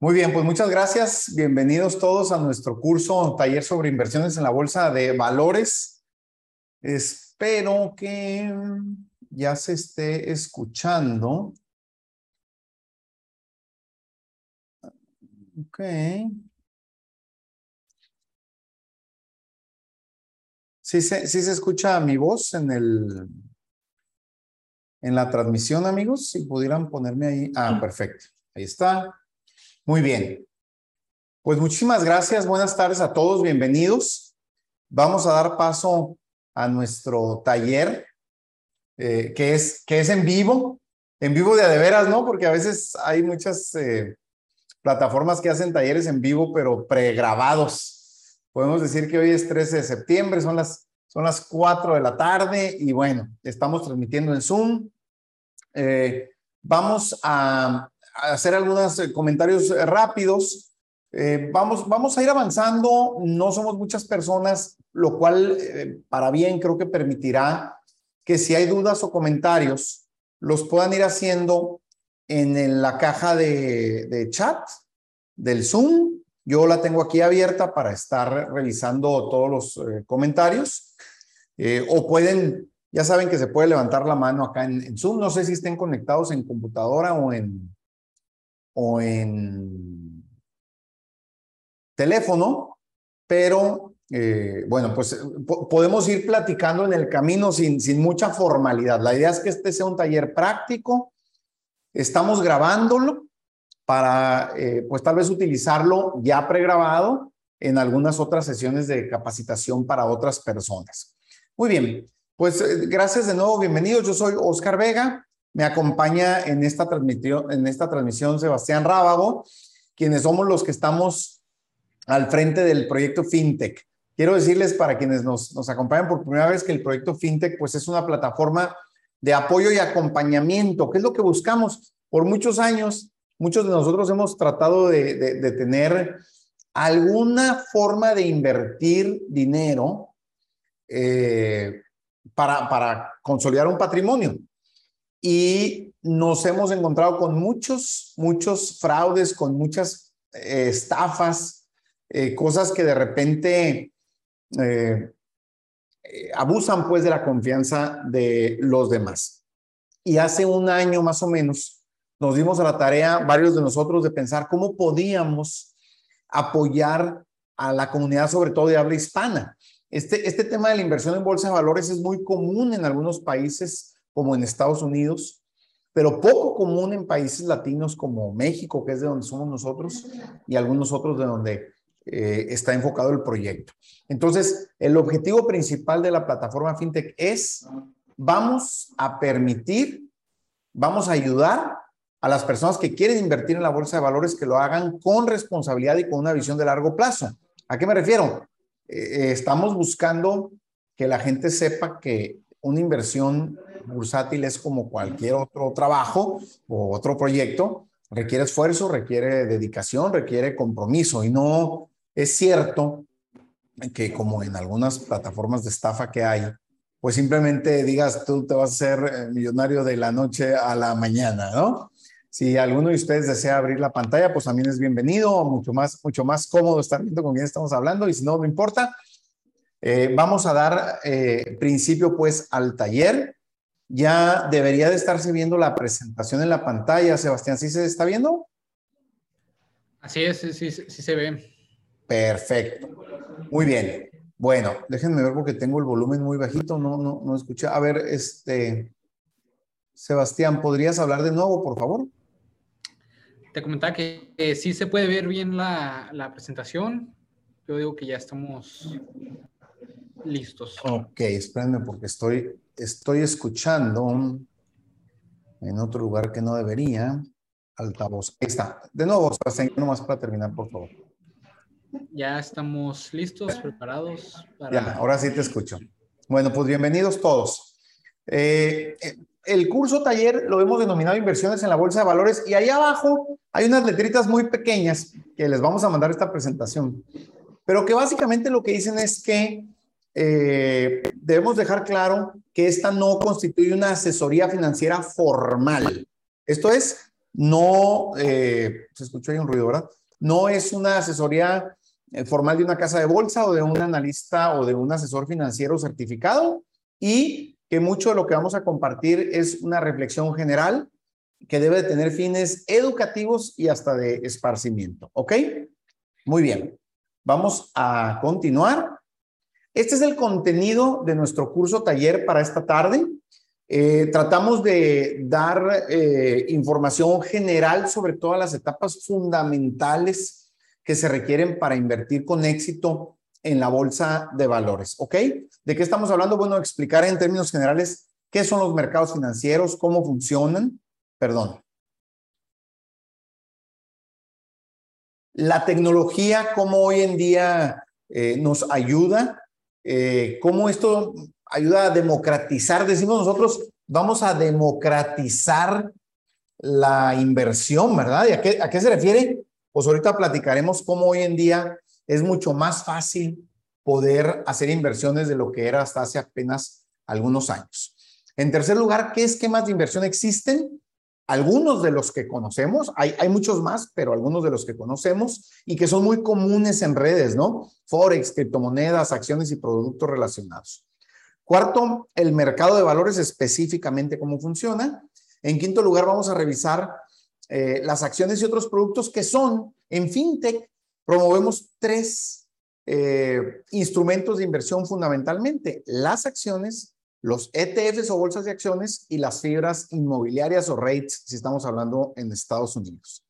Muy bien, pues muchas gracias. Bienvenidos todos a nuestro curso taller sobre inversiones en la bolsa de valores. Espero que ya se esté escuchando. Ok. ¿Sí se, sí se escucha mi voz en el en la transmisión, amigos? Si pudieran ponerme ahí. Ah, perfecto. Ahí está. Muy bien. Pues muchísimas gracias. Buenas tardes a todos. Bienvenidos. Vamos a dar paso a nuestro taller, eh, que, es, que es en vivo, en vivo de a de veras, ¿no? Porque a veces hay muchas eh, plataformas que hacen talleres en vivo, pero pregrabados. Podemos decir que hoy es 13 de septiembre, son las, son las 4 de la tarde y bueno, estamos transmitiendo en Zoom. Eh, vamos a hacer algunos eh, comentarios eh, rápidos. Eh, vamos, vamos a ir avanzando, no somos muchas personas, lo cual para bien creo que permitirá que si hay dudas o comentarios, los puedan ir haciendo en, la caja de, chat del Zoom. Yo la tengo aquí abierta para estar revisando todos los comentarios. o pueden, ya saben que se puede levantar la mano acá en Zoom. No sé si estén conectados en computadora o en, o en teléfono, pero eh, bueno, pues podemos ir platicando en el camino sin, sin mucha formalidad. La idea es que este sea un taller práctico. Estamos grabándolo para, eh, pues tal vez utilizarlo ya pregrabado en algunas otras sesiones de capacitación para otras personas. Muy bien, pues eh, gracias de nuevo, bienvenidos. Yo soy Oscar Vega. Me acompaña en esta, transmisión, en esta transmisión Sebastián Rábago, quienes somos los que estamos al frente del proyecto FinTech. Quiero decirles para quienes nos, acompañan por primera vez que el proyecto FinTech pues es una plataforma de apoyo y acompañamiento. ¿Qué es lo que buscamos? Por muchos años, muchos de nosotros hemos tratado de, de, tener alguna forma de invertir dinero eh, para, para consolidar un patrimonio y nos hemos encontrado con muchos, muchos fraudes, con muchas eh, estafas, eh, cosas que de repente eh, abusan pues de la confianza de los demás. Y hace un año más o menos nos dimos a la tarea, varios de nosotros, de pensar cómo podíamos apoyar a la comunidad, sobre todo de habla hispana. Este, este tema de la inversión en bolsa de valores es muy común en algunos países como en Estados Unidos, pero poco común en países latinos como México, que es de donde somos nosotros, y algunos otros de donde eh, está enfocado el proyecto. Entonces, el objetivo principal de la plataforma FinTech es, vamos a permitir, vamos a ayudar a las personas que quieren invertir en la bolsa de valores que lo hagan con responsabilidad y con una visión de largo plazo. ¿A qué me refiero? Eh, estamos buscando que la gente sepa que una inversión bursátil es como cualquier otro trabajo o otro proyecto, requiere esfuerzo, requiere dedicación, requiere compromiso y no es cierto que como en algunas plataformas de estafa que hay, pues simplemente digas tú te vas a ser eh, millonario de la noche a la mañana, ¿no? Si alguno de ustedes desea abrir la pantalla, pues también es bienvenido, mucho más, mucho más cómodo estar viendo con quién estamos hablando y si no, no importa. Eh, vamos a dar eh, principio pues al taller ya debería de estarse viendo la presentación en la pantalla. Sebastián, ¿sí se está viendo? Así es, sí, sí, sí se ve. Perfecto. Muy bien. Bueno, déjenme ver porque tengo el volumen muy bajito, no, no, no escuché. A ver, este, Sebastián, ¿podrías hablar de nuevo, por favor? Te comentaba que sí se puede ver bien la, la presentación. Yo digo que ya estamos listos. Ok, espérenme porque estoy estoy escuchando en otro lugar que no debería. Altavoz. Ahí está. De nuevo, Sebastián, nomás para terminar, por favor. Ya estamos listos, preparados. Para... Ya, ahora sí te escucho. Bueno, pues bienvenidos todos. Eh, el curso taller lo hemos denominado Inversiones en la Bolsa de Valores y ahí abajo hay unas letritas muy pequeñas que les vamos a mandar esta presentación, pero que básicamente lo que dicen es que eh, debemos dejar claro que esta no constituye una asesoría financiera formal. Esto es, no, eh, se escuchó ahí un ruido, ¿verdad? No es una asesoría eh, formal de una casa de bolsa o de un analista o de un asesor financiero certificado y que mucho de lo que vamos a compartir es una reflexión general que debe tener fines educativos y hasta de esparcimiento. ¿Ok? Muy bien. Vamos a continuar. Este es el contenido de nuestro curso taller para esta tarde. Eh, tratamos de dar eh, información general sobre todas las etapas fundamentales que se requieren para invertir con éxito en la bolsa de valores. ¿Ok? ¿De qué estamos hablando? Bueno, explicar en términos generales qué son los mercados financieros, cómo funcionan, perdón. La tecnología, cómo hoy en día eh, nos ayuda, eh, cómo esto ayuda a democratizar, decimos nosotros, vamos a democratizar la inversión, ¿verdad? ¿Y a qué, a qué se refiere? Pues ahorita platicaremos cómo hoy en día es mucho más fácil poder hacer inversiones de lo que era hasta hace apenas algunos años. En tercer lugar, ¿qué esquemas de inversión existen? Algunos de los que conocemos, hay, hay muchos más, pero algunos de los que conocemos y que son muy comunes en redes, ¿no? Forex, criptomonedas, acciones y productos relacionados. Cuarto, el mercado de valores específicamente cómo funciona. En quinto lugar, vamos a revisar eh, las acciones y otros productos que son, en FinTech, promovemos tres eh, instrumentos de inversión fundamentalmente, las acciones, los ETFs o bolsas de acciones y las fibras inmobiliarias o rates, si estamos hablando en Estados Unidos.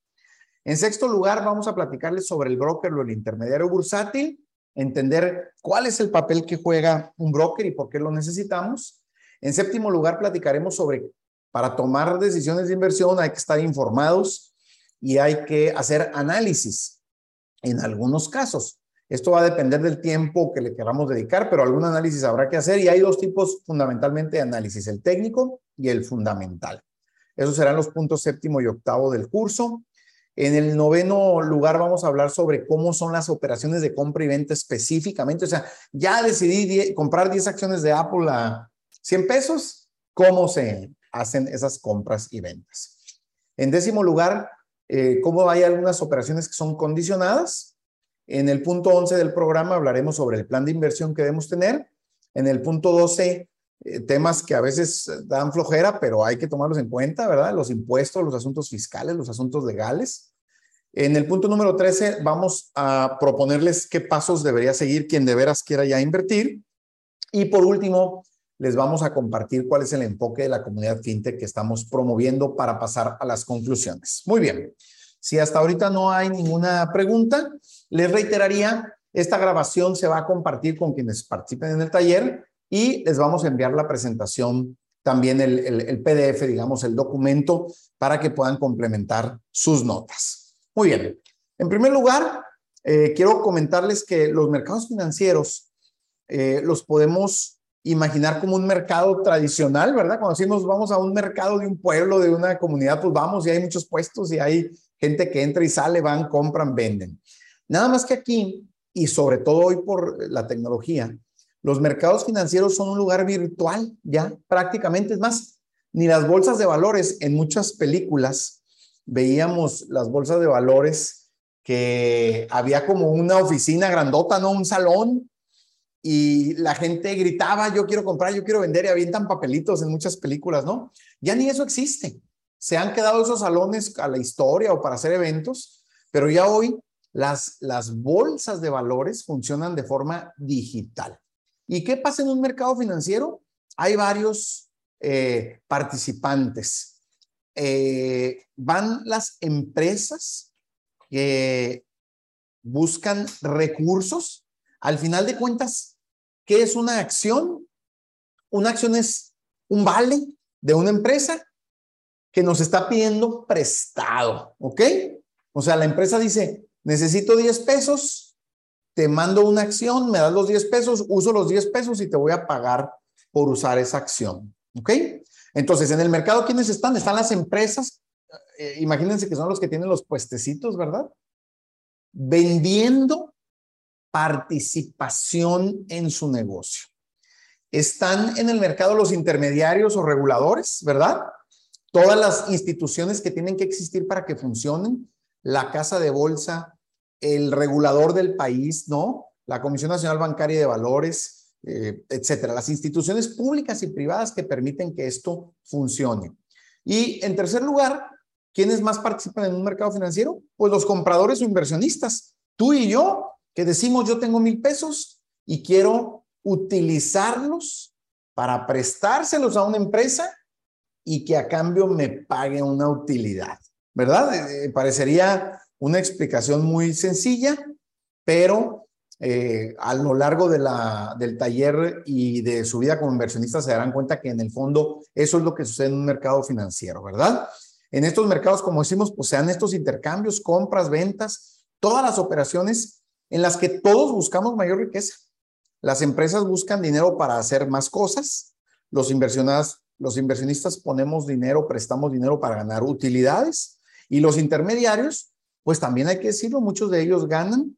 En sexto lugar, vamos a platicarles sobre el broker o el intermediario bursátil, entender cuál es el papel que juega un broker y por qué lo necesitamos. En séptimo lugar, platicaremos sobre, para tomar decisiones de inversión hay que estar informados y hay que hacer análisis en algunos casos. Esto va a depender del tiempo que le queramos dedicar, pero algún análisis habrá que hacer y hay dos tipos fundamentalmente de análisis, el técnico y el fundamental. Esos serán los puntos séptimo y octavo del curso. En el noveno lugar vamos a hablar sobre cómo son las operaciones de compra y venta específicamente. O sea, ya decidí comprar 10 acciones de Apple a 100 pesos, cómo se hacen esas compras y ventas. En décimo lugar, eh, cómo hay algunas operaciones que son condicionadas en el punto 11 del programa hablaremos sobre el plan de inversión que debemos tener. En el punto 12, eh, temas que a veces dan flojera, pero hay que tomarlos en cuenta, ¿verdad? Los impuestos, los asuntos fiscales, los asuntos legales. En el punto número 13 vamos a proponerles qué pasos debería seguir quien de veras quiera ya invertir. Y por último, les vamos a compartir cuál es el enfoque de la comunidad fintech que estamos promoviendo para pasar a las conclusiones. Muy bien. Si hasta ahorita no hay ninguna pregunta, les reiteraría, esta grabación se va a compartir con quienes participen en el taller y les vamos a enviar la presentación, también el, PDF, digamos, el documento, para que puedan complementar sus notas. Muy bien. En primer lugar, eh, quiero comentarles que los mercados financieros eh, los podemos imaginar como un mercado tradicional, ¿verdad? Cuando decimos vamos a un mercado de un pueblo, de una comunidad, pues vamos y hay muchos puestos y hay gente que entra y sale, van, compran, venden. Nada más que aquí, y sobre todo hoy por la tecnología, los mercados financieros son un lugar virtual, ya prácticamente. Es más, ni las bolsas de valores, en muchas películas veíamos las bolsas de valores que había como una oficina grandota, ¿no? Un salón, y la gente gritaba, yo quiero comprar, yo quiero vender, y avientan papelitos en muchas películas, ¿no? Ya ni eso existe. Se han quedado esos salones a la historia o para hacer eventos, pero ya hoy las, las bolsas de valores funcionan de forma digital. ¿Y qué pasa en un mercado financiero? Hay varios eh, participantes. Eh, van las empresas que buscan recursos. Al final de cuentas, ¿qué es una acción? Una acción es un vale de una empresa que nos está pidiendo prestado, ¿ok? O sea, la empresa dice, necesito 10 pesos, te mando una acción, me das los 10 pesos, uso los 10 pesos y te voy a pagar por usar esa acción, ¿ok? Entonces, en el mercado, ¿quiénes están? Están las empresas, eh, imagínense que son los que tienen los puestecitos, ¿verdad? Vendiendo participación en su negocio. Están en el mercado los intermediarios o reguladores, ¿verdad? Todas las instituciones que tienen que existir para que funcionen, la casa de bolsa, el regulador del país, ¿no? La Comisión Nacional Bancaria de Valores, eh, etcétera. Las instituciones públicas y privadas que permiten que esto funcione. Y en tercer lugar, ¿quiénes más participan en un mercado financiero? Pues los compradores o inversionistas. Tú y yo, que decimos yo tengo mil pesos y quiero utilizarlos para prestárselos a una empresa y que a cambio me pague una utilidad, ¿verdad? Eh, eh, parecería una explicación muy sencilla, pero eh, a lo largo de la, del taller y de su vida como inversionista se darán cuenta que en el fondo eso es lo que sucede en un mercado financiero, ¿verdad? En estos mercados, como decimos, pues sean estos intercambios, compras, ventas, todas las operaciones en las que todos buscamos mayor riqueza. Las empresas buscan dinero para hacer más cosas, los inversionistas los inversionistas ponemos dinero, prestamos dinero para ganar utilidades y los intermediarios, pues también hay que decirlo, muchos de ellos ganan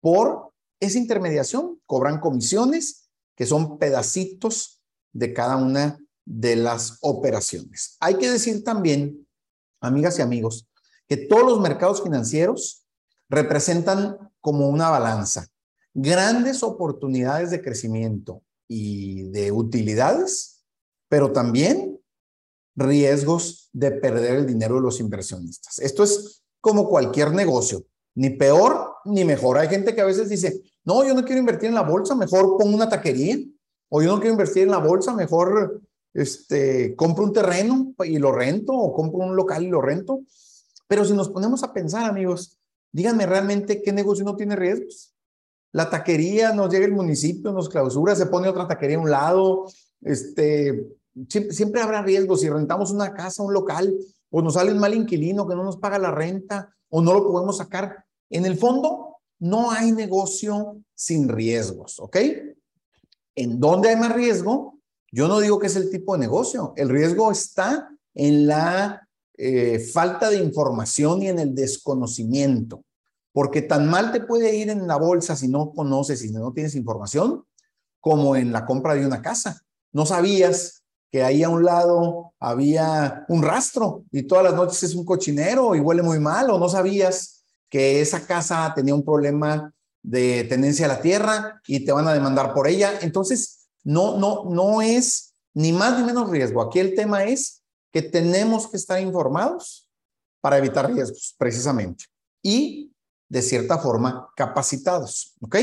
por esa intermediación, cobran comisiones que son pedacitos de cada una de las operaciones. Hay que decir también, amigas y amigos, que todos los mercados financieros representan como una balanza grandes oportunidades de crecimiento y de utilidades pero también riesgos de perder el dinero de los inversionistas. Esto es como cualquier negocio, ni peor ni mejor. Hay gente que a veces dice, no, yo no quiero invertir en la bolsa, mejor pongo una taquería, o yo no quiero invertir en la bolsa, mejor este, compro un terreno y lo rento, o compro un local y lo rento. Pero si nos ponemos a pensar, amigos, díganme realmente qué negocio no tiene riesgos. La taquería, nos llega el municipio, nos clausura, se pone otra taquería a un lado, este, siempre, habrá riesgos. Si rentamos una casa, un local, o nos sale un mal inquilino que no nos paga la renta, o no lo podemos sacar. En el fondo, no hay negocio sin riesgos, ¿ok? ¿En dónde hay más riesgo? Yo no digo que es el tipo de negocio. El riesgo está en la eh, falta de información y en el desconocimiento. Porque tan mal te puede ir en la bolsa si no conoces y no tienes información, como en la compra de una casa. No sabías que ahí a un lado había un rastro y todas las noches es un cochinero y huele muy mal o no sabías que esa casa tenía un problema de tendencia a la tierra y te van a demandar por ella. Entonces, no, no, no es ni más ni menos riesgo. Aquí el tema es que tenemos que estar informados para evitar riesgos, precisamente. Y, de cierta forma, capacitados, ¿ok?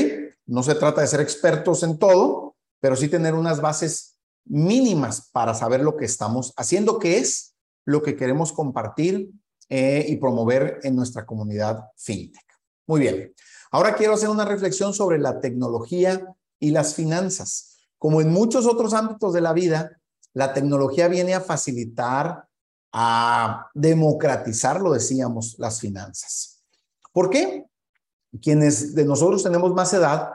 No se trata de ser expertos en todo, pero sí tener unas bases mínimas para saber lo que estamos haciendo, que es lo que queremos compartir eh, y promover en nuestra comunidad fintech. Muy bien. Ahora quiero hacer una reflexión sobre la tecnología y las finanzas. Como en muchos otros ámbitos de la vida, la tecnología viene a facilitar, a democratizar, lo decíamos, las finanzas. ¿Por qué? Quienes de nosotros tenemos más edad,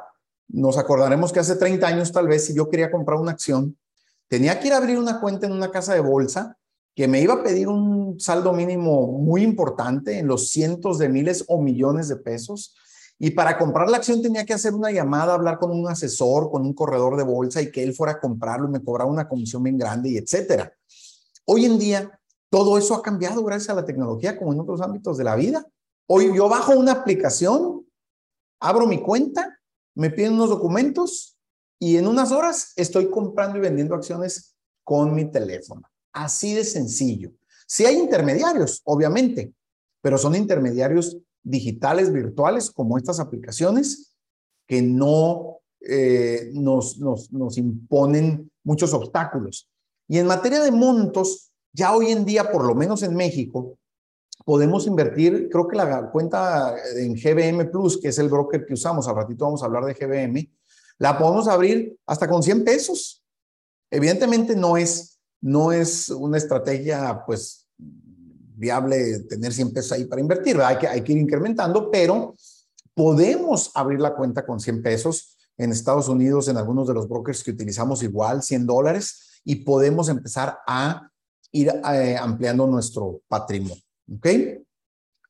nos acordaremos que hace 30 años tal vez si yo quería comprar una acción, tenía que ir a abrir una cuenta en una casa de bolsa que me iba a pedir un saldo mínimo muy importante en los cientos de miles o millones de pesos. Y para comprar la acción tenía que hacer una llamada, hablar con un asesor, con un corredor de bolsa y que él fuera a comprarlo y me cobraba una comisión bien grande y etcétera. Hoy en día, todo eso ha cambiado gracias a la tecnología como en otros ámbitos de la vida. Hoy yo bajo una aplicación, abro mi cuenta, me piden unos documentos y en unas horas estoy comprando y vendiendo acciones con mi teléfono. Así de sencillo. Sí hay intermediarios, obviamente, pero son intermediarios digitales, virtuales, como estas aplicaciones, que no eh, nos, nos, nos imponen muchos obstáculos. Y en materia de montos, ya hoy en día, por lo menos en México, podemos invertir, creo que la cuenta en GBM Plus, que es el broker que usamos, al ratito vamos a hablar de GBM, la podemos abrir hasta con 100 pesos. Evidentemente no es, no es una estrategia, pues, viable tener 100 pesos ahí para invertir, Hay que, hay que ir incrementando, pero podemos abrir la cuenta con 100 pesos en Estados Unidos, en algunos de los brokers que utilizamos igual, 100 dólares, y podemos empezar a ir eh, ampliando nuestro patrimonio. ¿Ok?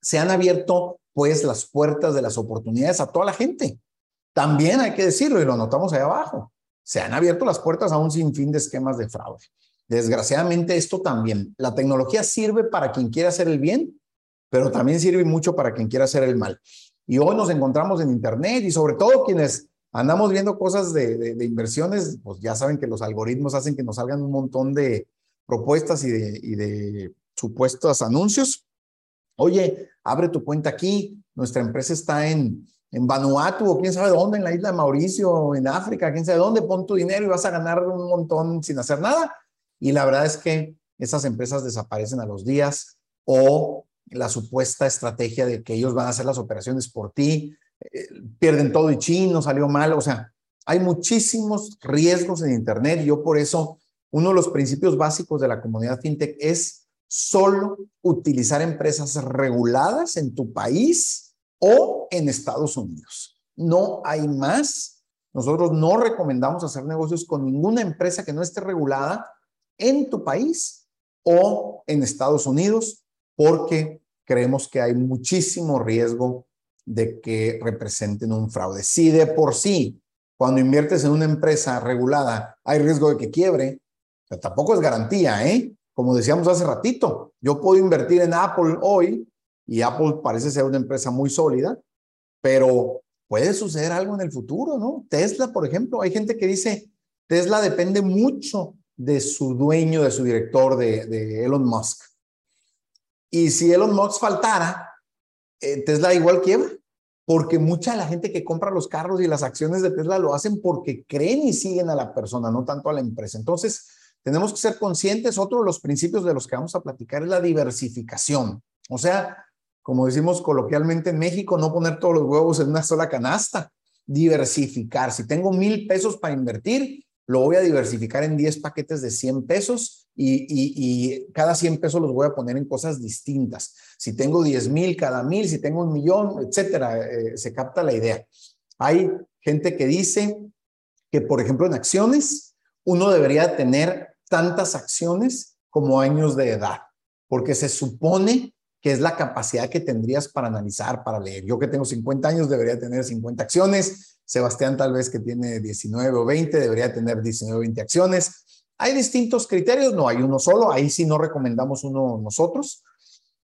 Se han abierto, pues, las puertas de las oportunidades a toda la gente. También hay que decirlo y lo notamos ahí abajo. Se han abierto las puertas a un sinfín de esquemas de fraude. Desgraciadamente esto también, la tecnología sirve para quien quiera hacer el bien, pero también sirve mucho para quien quiera hacer el mal. Y hoy nos encontramos en Internet y sobre todo quienes andamos viendo cosas de, inversiones, pues ya saben que los algoritmos hacen que nos salgan un montón de propuestas y de, y de supuestos anuncios. Oye, abre tu cuenta aquí, nuestra empresa está en, en Vanuatu o quién sabe dónde, en la isla de Mauricio, en África, quién sabe dónde, pon tu dinero y vas a ganar un montón sin hacer nada. Y la verdad es que esas empresas desaparecen a los días o la supuesta estrategia de que ellos van a hacer las operaciones por ti, eh, pierden todo y chino, salió mal, o sea, hay muchísimos riesgos en Internet yo por eso uno de los principios básicos de la comunidad fintech es solo utilizar empresas reguladas en tu país o en Estados Unidos. No hay más. Nosotros no recomendamos hacer negocios con ninguna empresa que no esté regulada en tu país o en Estados Unidos porque creemos que hay muchísimo riesgo de que representen un fraude. Si de por sí, cuando inviertes en una empresa regulada, hay riesgo de que quiebre, tampoco es garantía, ¿eh? Como decíamos hace ratito, yo puedo invertir en Apple hoy y Apple parece ser una empresa muy sólida, pero puede suceder algo en el futuro, ¿no? Tesla, por ejemplo, hay gente que dice, Tesla depende mucho de su dueño, de su director, de, Elon Musk. Y si Elon Musk faltara, eh, Tesla igual quiebra, porque mucha la gente que compra los carros y las acciones de Tesla lo hacen porque creen y siguen a la persona, no tanto a la empresa. Entonces, tenemos que ser conscientes. Otro de los principios de los que vamos a platicar es la diversificación. O sea, como decimos coloquialmente en México, no poner todos los huevos en una sola canasta, diversificar. Si tengo mil pesos para invertir, lo voy a diversificar en 10 paquetes de 100 pesos y, cada 100 pesos los voy a poner en cosas distintas. Si tengo 10 mil cada mil, si tengo un millón, etcétera, eh, se capta la idea. Hay gente que dice que, por ejemplo, en acciones, uno debería tener tantas acciones como años de edad, porque se supone que es la capacidad que tendrías para analizar, para leer. Yo que tengo 50 años debería tener 50 acciones, Sebastián tal vez que tiene 19 o 20 debería tener 19 o 20 acciones. Hay distintos criterios, no hay uno solo, ahí sí no recomendamos uno nosotros,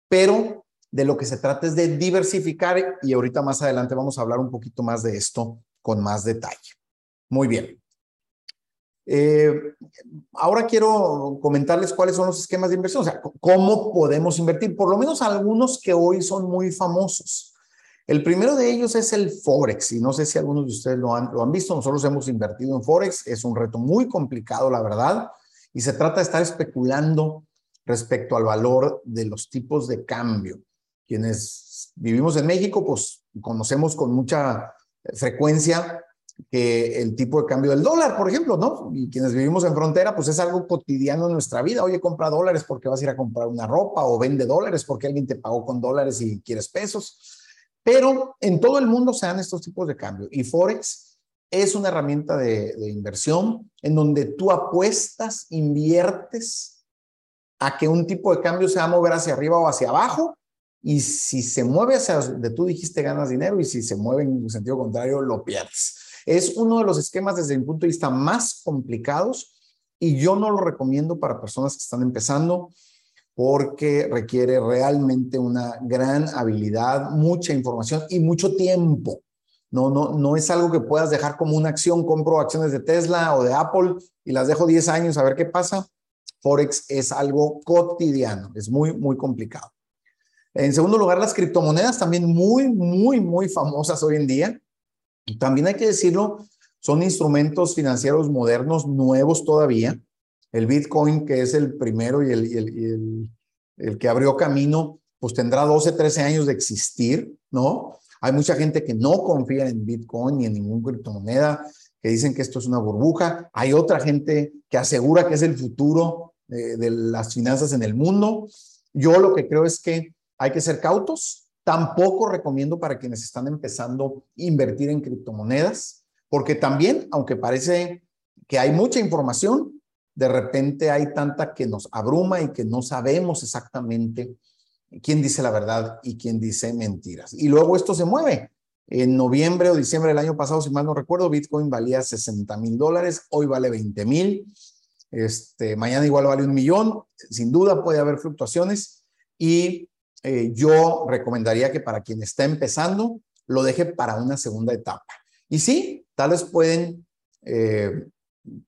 pero de lo que se trata es de diversificar y ahorita más adelante vamos a hablar un poquito más de esto con más detalle. Muy bien. Eh, ahora quiero comentarles cuáles son los esquemas de inversión, o sea, cómo podemos invertir, por lo menos algunos que hoy son muy famosos. El primero de ellos es el Forex, y no sé si algunos de ustedes lo han, lo han visto, nosotros hemos invertido en Forex, es un reto muy complicado, la verdad, y se trata de estar especulando respecto al valor de los tipos de cambio. Quienes vivimos en México, pues conocemos con mucha frecuencia que el tipo de cambio del dólar, por ejemplo, ¿no? Y quienes vivimos en frontera, pues es algo cotidiano en nuestra vida. Oye, compra dólares porque vas a ir a comprar una ropa o vende dólares porque alguien te pagó con dólares y quieres pesos. Pero en todo el mundo se dan estos tipos de cambio y Forex es una herramienta de, inversión en donde tú apuestas, inviertes a que un tipo de cambio se va a mover hacia arriba o hacia abajo y si se mueve hacia donde tú dijiste ganas dinero y si se mueve en sentido contrario lo pierdes. Es uno de los esquemas desde mi punto de vista más complicados y yo no lo recomiendo para personas que están empezando porque requiere realmente una gran habilidad, mucha información y mucho tiempo. No, no, no es algo que puedas dejar como una acción, compro acciones de Tesla o de Apple y las dejo 10 años a ver qué pasa. Forex es algo cotidiano, es muy, muy complicado. En segundo lugar, las criptomonedas también muy, muy, muy famosas hoy en día. También hay que decirlo, son instrumentos financieros modernos, nuevos todavía, el Bitcoin, que es el primero y el, el, que abrió camino, pues tendrá 12, 13 años de existir, ¿no? Hay mucha gente que no confía en Bitcoin ni en ninguna criptomoneda, que dicen que esto es una burbuja. Hay otra gente que asegura que es el futuro de, de las finanzas en el mundo. Yo lo que creo es que hay que ser cautos. Tampoco recomiendo para quienes están empezando a invertir en criptomonedas, porque también, aunque parece que hay mucha información, de repente hay tanta que nos abruma y que no sabemos exactamente quién dice la verdad y quién dice mentiras. Y luego esto se mueve. En noviembre o diciembre del año pasado, si mal no recuerdo, Bitcoin valía 60 mil dólares, hoy vale 20 mil. Este, mañana igual vale un millón, sin duda puede haber fluctuaciones y eh, yo recomendaría que para quien está empezando lo deje para una segunda etapa. Y sí, tal vez pueden eh,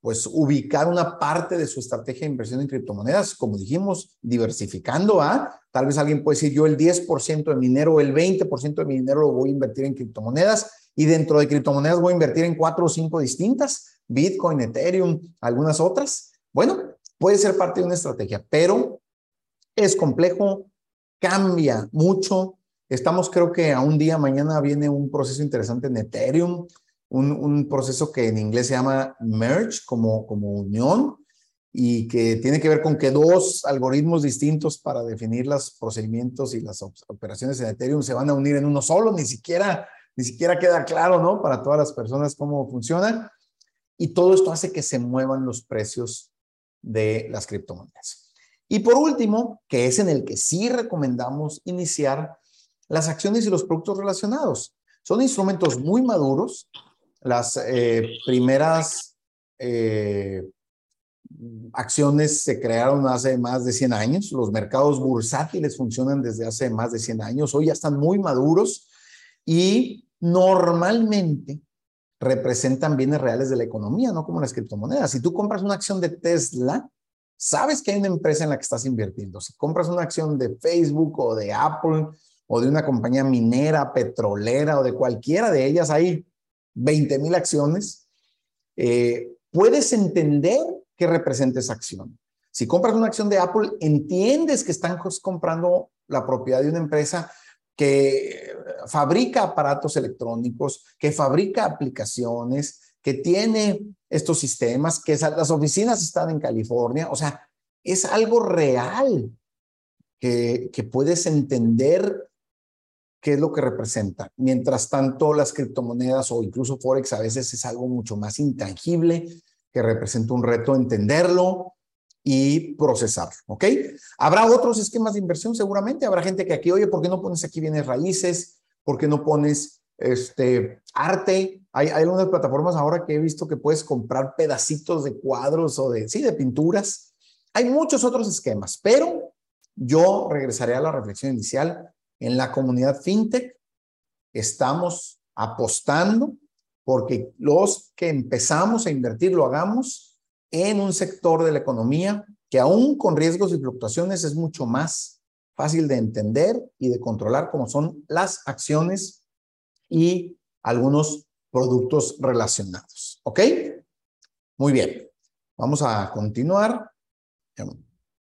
pues ubicar una parte de su estrategia de inversión en criptomonedas, como dijimos, diversificando a, tal vez alguien puede decir, yo el 10% de mi dinero o el 20% de mi dinero lo voy a invertir en criptomonedas y dentro de criptomonedas voy a invertir en cuatro o cinco distintas, Bitcoin, Ethereum, algunas otras. Bueno, puede ser parte de una estrategia, pero es complejo, cambia mucho. Estamos creo que a un día, mañana viene un proceso interesante en Ethereum un, proceso que en inglés se llama merge, como, como unión, y que tiene que ver con que dos algoritmos distintos para definir los procedimientos y las operaciones en Ethereum se van a unir en uno solo, ni siquiera, ni siquiera queda claro, ¿no? Para todas las personas cómo funciona. Y todo esto hace que se muevan los precios de las criptomonedas. Y por último, que es en el que sí recomendamos iniciar, las acciones y los productos relacionados. Son instrumentos muy maduros las eh, primeras eh, acciones se crearon hace más de 100 años. Los mercados bursátiles funcionan desde hace más de 100 años. Hoy ya están muy maduros y normalmente representan bienes reales de la economía, no como las criptomonedas. Si tú compras una acción de Tesla, sabes que hay una empresa en la que estás invirtiendo. Si compras una acción de Facebook o de Apple o de una compañía minera, petrolera o de cualquiera de ellas, hay 20 mil acciones, eh, puedes entender qué representa esa acción. Si compras una acción de Apple, entiendes que están comprando la propiedad de una empresa que fabrica aparatos electrónicos, que fabrica aplicaciones, que tiene estos sistemas, que las oficinas están en California. O sea, es algo real que, puedes entender qué es lo que representa. Mientras tanto, las criptomonedas o incluso Forex a veces es algo mucho más intangible que representa un reto entenderlo y procesarlo, ¿ok? Habrá otros esquemas de inversión seguramente, habrá gente que aquí, oye, ¿por qué no pones aquí bienes raíces? ¿Por qué no pones este arte? Hay, hay algunas plataformas ahora que he visto que puedes comprar pedacitos de cuadros o de, sí, de pinturas. Hay muchos otros esquemas, pero yo regresaré a la reflexión inicial en la comunidad fintech estamos apostando porque los que empezamos a invertir lo hagamos en un sector de la economía que aún con riesgos y fluctuaciones es mucho más fácil de entender y de controlar como son las acciones y algunos productos relacionados. ¿Ok? Muy bien. Vamos a continuar.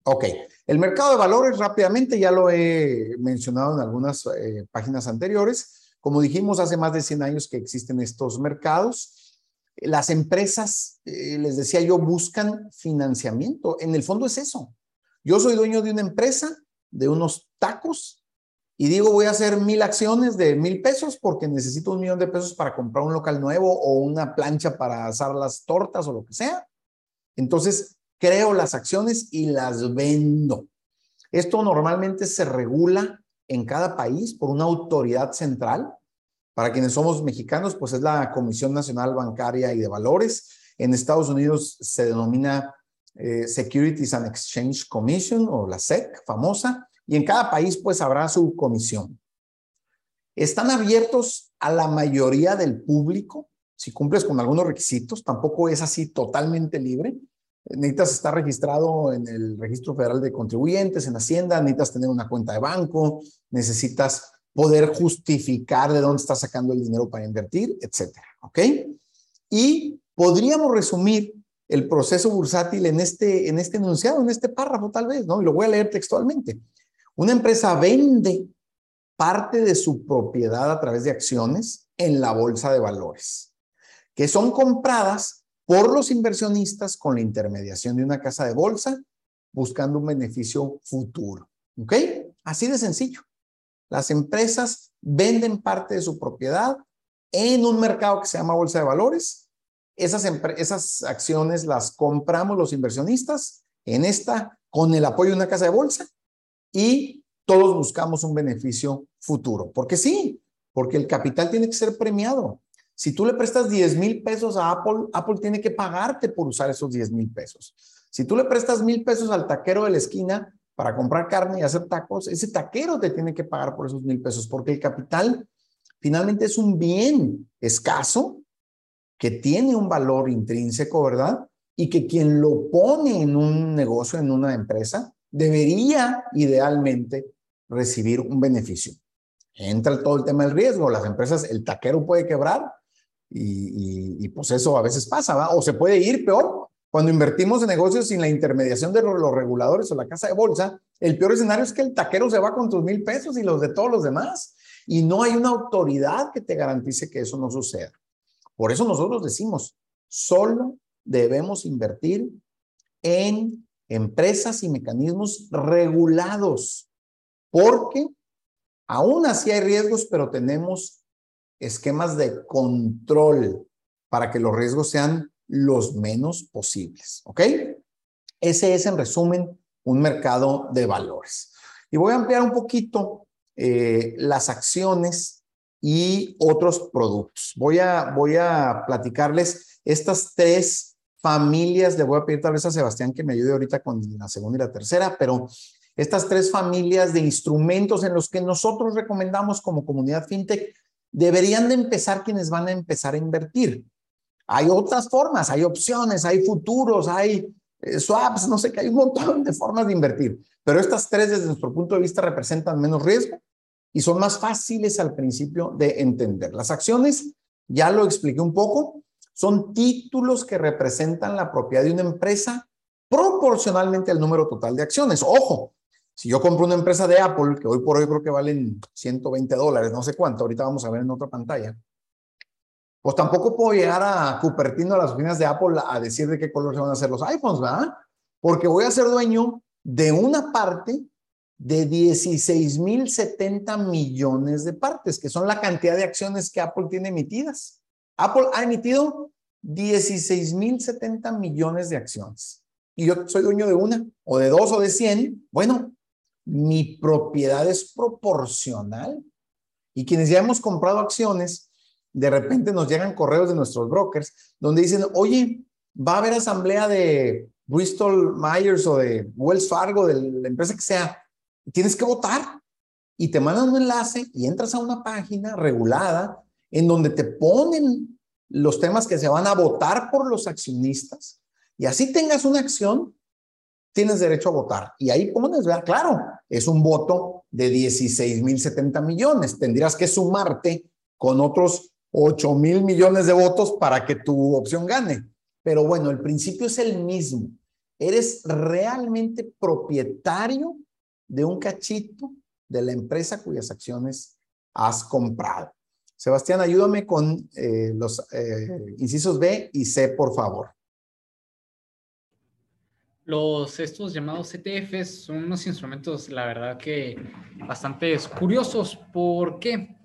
Ok, el mercado de valores rápidamente, ya lo he mencionado en algunas eh, páginas anteriores. Como dijimos, hace más de 100 años que existen estos mercados. Las empresas, eh, les decía yo, buscan financiamiento. En el fondo es eso. Yo soy dueño de una empresa, de unos tacos, y digo, voy a hacer mil acciones de mil pesos porque necesito un millón de pesos para comprar un local nuevo o una plancha para asar las tortas o lo que sea. Entonces, creo las acciones y las vendo. Esto normalmente se regula en cada país por una autoridad central. Para quienes somos mexicanos, pues es la Comisión Nacional Bancaria y de Valores. En Estados Unidos se denomina eh, Securities and Exchange Commission o la SEC, famosa, y en cada país pues habrá su comisión. Están abiertos a la mayoría del público, si cumples con algunos requisitos, tampoco es así totalmente libre, necesitas estar registrado en el Registro Federal de Contribuyentes, en Hacienda, necesitas tener una cuenta de banco, necesitas poder justificar de dónde estás sacando el dinero para invertir, etcétera. ¿Ok? Y podríamos resumir el proceso bursátil en este, en este enunciado, en este párrafo tal vez, ¿no? Y lo voy a leer textualmente. Una empresa vende parte de su propiedad a través de acciones en la bolsa de valores, que son compradas por los inversionistas con la intermediación de una casa de bolsa, buscando un beneficio futuro. ¿Ok? Así de sencillo. Las empresas venden parte de su propiedad en un mercado que se llama bolsa de valores. Esas, esas acciones las compramos los inversionistas en esta con el apoyo de una casa de bolsa y todos buscamos un beneficio futuro. Porque sí, porque el capital tiene que ser premiado. Si tú le prestas 10 mil pesos a Apple, Apple tiene que pagarte por usar esos 10 mil pesos. Si tú le prestas mil pesos al taquero de la esquina para comprar carne y hacer tacos, ese taquero te tiene que pagar por esos mil pesos, porque el capital finalmente es un bien escaso que tiene un valor intrínseco, ¿verdad? Y que quien lo pone en un negocio, en una empresa, debería idealmente recibir un beneficio. Entra todo el tema del riesgo. Las empresas, el taquero puede quebrar y, pues eso a veces pasa, ¿va? O se puede ir peor. Cuando invertimos en negocios sin la intermediación de los reguladores o la casa de bolsa, el peor escenario es que el taquero se va con tus mil pesos y los de todos los demás. Y no hay una autoridad que te garantice que eso no suceda. Por eso nosotros decimos, solo debemos invertir en empresas y mecanismos regulados, porque aún así hay riesgos, pero tenemos esquemas de control para que los riesgos sean los menos posibles. ¿Ok? Ese es, en resumen, un mercado de valores. Y voy a ampliar un poquito eh, las acciones y otros productos. Voy a, voy a platicarles estas tres familias. Le voy a pedir tal vez a Sebastián que me ayude ahorita con la segunda y la tercera, pero estas tres familias de instrumentos en los que nosotros recomendamos como comunidad fintech deberían de empezar quienes van a empezar a invertir. Hay otras formas, hay opciones, hay futuros, hay eh, swaps, no sé qué, hay un montón de formas de invertir, pero estas tres desde nuestro punto de vista representan menos riesgo y son más fáciles al principio de entender. Las acciones, ya lo expliqué un poco, son títulos que representan la propiedad de una empresa proporcionalmente al número total de acciones. Ojo, si yo compro una empresa de Apple, que hoy por hoy creo que valen 120 dólares, no sé cuánto, ahorita vamos a ver en otra pantalla, pues tampoco puedo llegar a Cupertino, a las oficinas de Apple, a decir de qué color se van a hacer los iPhones, ¿verdad? Porque voy a ser dueño de una parte de 16.070 millones de partes, que son la cantidad de acciones que Apple tiene emitidas. Apple ha emitido 16.070 millones de acciones. Y yo soy dueño de una, o de dos, o de 100. Bueno, mi propiedad es proporcional. Y quienes ya hemos comprado acciones, de repente nos llegan correos de nuestros brokers donde dicen, oye, va a haber asamblea de Bristol Myers o de Wells Fargo, de la empresa que sea, tienes que votar. Y te mandan un enlace y entras a una página regulada en donde te ponen los temas que se van a votar por los accionistas y así tengas una acción, tienes derecho a votar. Y ahí pones, vea, claro, es un voto de 16 mil 70 millones. Tendrías que sumarte con otros 8 mil millones de votos para que tu opción gane. Pero bueno, el principio es el mismo. Eres realmente propietario de un cachito de la empresa cuyas acciones has comprado. Sebastián, ayúdame con eh, los eh, incisos B y C, por favor. Los, estos llamados ETFs son unos instrumentos, la verdad que bastante curiosos. ¿Por qué?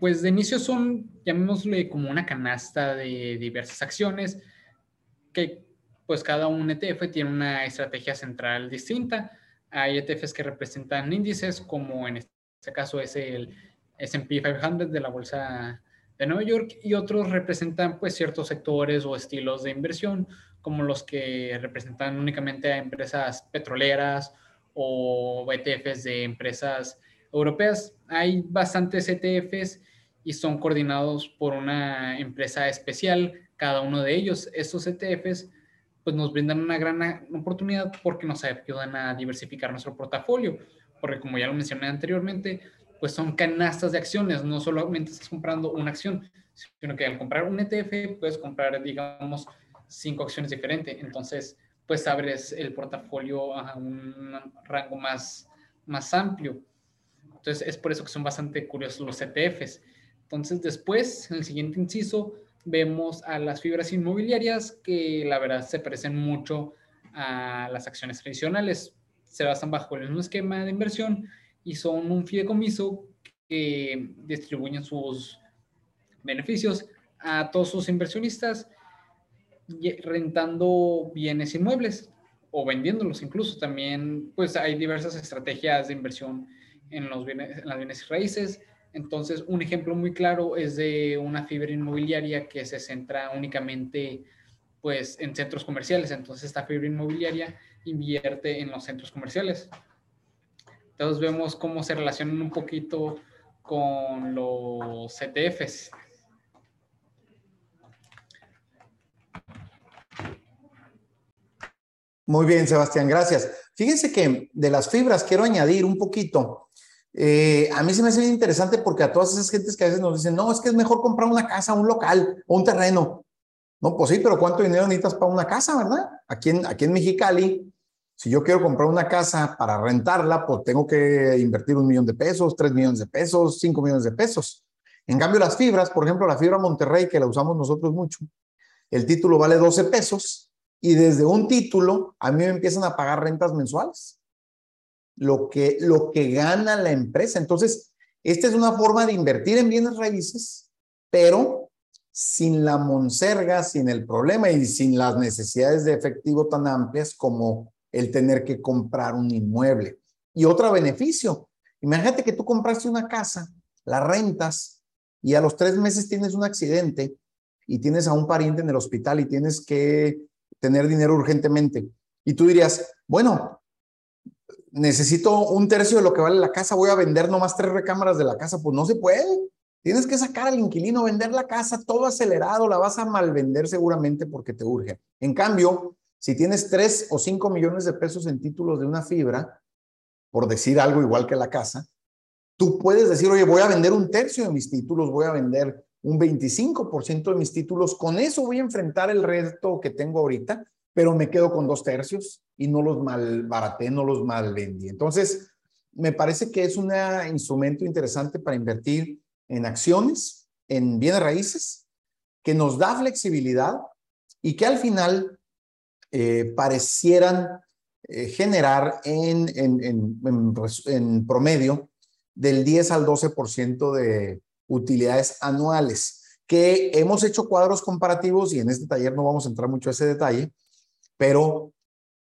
Pues de inicio son, llamémosle como una canasta de diversas acciones, que pues cada un ETF tiene una estrategia central distinta. Hay ETFs que representan índices, como en este caso es el S&P 500 de la bolsa de Nueva York y otros representan pues ciertos sectores o estilos de inversión como los que representan únicamente a empresas petroleras o ETFs de empresas europeas. Hay bastantes ETFs y son coordinados por una empresa especial, cada uno de ellos. Estos ETFs pues nos brindan una gran oportunidad porque nos ayudan a diversificar nuestro portafolio, porque como ya lo mencioné anteriormente, pues son canastas de acciones, no solamente estás comprando una acción, sino que al comprar un ETF puedes comprar, digamos, cinco acciones diferentes. Entonces, pues abres el portafolio a un rango más, más amplio. Entonces, es por eso que son bastante curiosos los ETFs. Entonces, después, en el siguiente inciso, vemos a las fibras inmobiliarias que la verdad se parecen mucho a las acciones tradicionales. Se basan bajo el mismo esquema de inversión y son un fideicomiso que distribuyen sus beneficios a todos sus inversionistas rentando bienes inmuebles o vendiéndolos incluso. También pues hay diversas estrategias de inversión en, los bienes, en las bienes raíces. Entonces, un ejemplo muy claro es de una fibra inmobiliaria que se centra únicamente pues en centros comerciales. Entonces esta fibra inmobiliaria invierte en los centros comerciales. Entonces vemos cómo se relacionan un poquito con los CTFs. Muy bien, Sebastián, gracias. Fíjense que de las fibras quiero añadir un poquito. Eh, a mí se me hace bien interesante porque a todas esas gentes que a veces nos dicen, no, es que es mejor comprar una casa, un local un terreno. No, pues sí, pero ¿cuánto dinero necesitas para una casa, verdad? Aquí en, aquí en Mexicali, si yo quiero comprar una casa para rentarla, pues tengo que invertir un millón de pesos, tres millones de pesos, cinco millones de pesos. En cambio, las fibras, por ejemplo, la fibra Monterrey, que la usamos nosotros mucho, el título vale 12 pesos y desde un título a mí me empiezan a pagar rentas mensuales. Lo que, lo que gana la empresa. Entonces, esta es una forma de invertir en bienes raíces, pero sin la monserga, sin el problema y sin las necesidades de efectivo tan amplias como el tener que comprar un inmueble. Y otro beneficio, imagínate que tú compraste una casa, la rentas y a los tres meses tienes un accidente y tienes a un pariente en el hospital y tienes que tener dinero urgentemente. Y tú dirías, bueno, necesito un tercio de lo que vale la casa, voy a vender nomás tres recámaras de la casa. Pues no se puede. Tienes que sacar al inquilino, vender la casa todo acelerado, la vas a mal vender seguramente porque te urge. En cambio, si tienes tres o cinco millones de pesos en títulos de una fibra, por decir algo igual que la casa, tú puedes decir, oye, voy a vender un tercio de mis títulos, voy a vender un 25% de mis títulos, con eso voy a enfrentar el reto que tengo ahorita, pero me quedo con dos tercios y no los mal baraté, no los mal vendí. Entonces, me parece que es un instrumento interesante para invertir en acciones, en bienes raíces, que nos da flexibilidad y que al final eh, parecieran eh, generar en, promedio del 10 al 12% de utilidades anuales, que hemos hecho cuadros comparativos y en este taller no vamos a entrar mucho a ese detalle, pero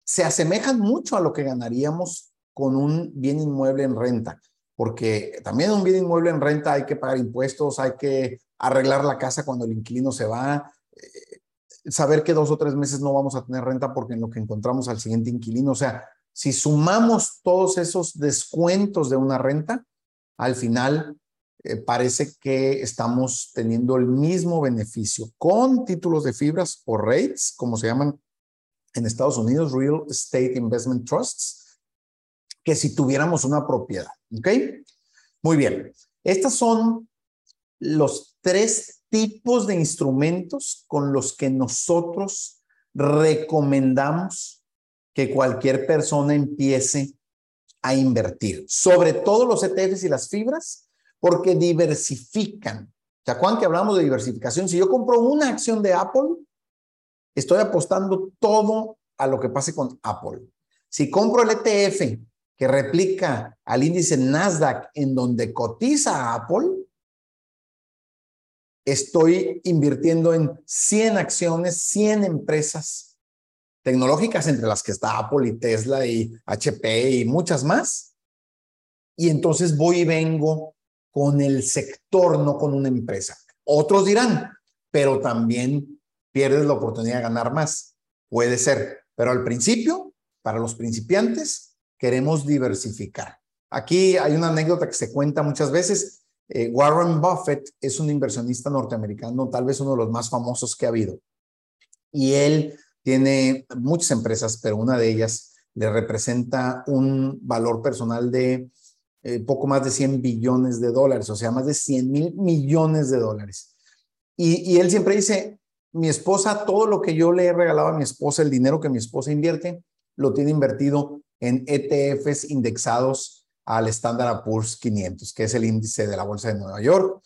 se asemejan mucho a lo que ganaríamos con un bien inmueble en renta, porque también un bien inmueble en renta hay que pagar impuestos, hay que arreglar la casa cuando el inquilino se va, eh, saber que dos o tres meses no vamos a tener renta porque en lo que encontramos al siguiente inquilino, o sea, si sumamos todos esos descuentos de una renta, al final eh, parece que estamos teniendo el mismo beneficio con títulos de fibras o rates, como se llaman en Estados Unidos, Real Estate Investment Trusts, que si tuviéramos una propiedad. ¿Ok? Muy bien. Estos son los tres tipos de instrumentos con los que nosotros recomendamos que cualquier persona empiece a invertir, sobre todo los ETFs y las fibras, porque diversifican. ¿Se acuerdan hablamos de diversificación? Si yo compro una acción de Apple, estoy apostando todo a lo que pase con Apple. Si compro el ETF que replica al índice Nasdaq en donde cotiza Apple, estoy invirtiendo en 100 acciones, 100 empresas tecnológicas, entre las que está Apple y Tesla y HP y muchas más. Y entonces voy y vengo con el sector, no con una empresa. Otros dirán, pero también pierdes la oportunidad de ganar más. Puede ser, pero al principio, para los principiantes, queremos diversificar. Aquí hay una anécdota que se cuenta muchas veces. Eh, Warren Buffett es un inversionista norteamericano, tal vez uno de los más famosos que ha habido. Y él tiene muchas empresas, pero una de ellas le representa un valor personal de eh, poco más de 100 billones de dólares, o sea, más de 100 mil millones de dólares. Y, y él siempre dice, mi esposa, todo lo que yo le he regalado a mi esposa, el dinero que mi esposa invierte, lo tiene invertido en ETFs indexados al Standard Poor's 500, que es el índice de la Bolsa de Nueva York.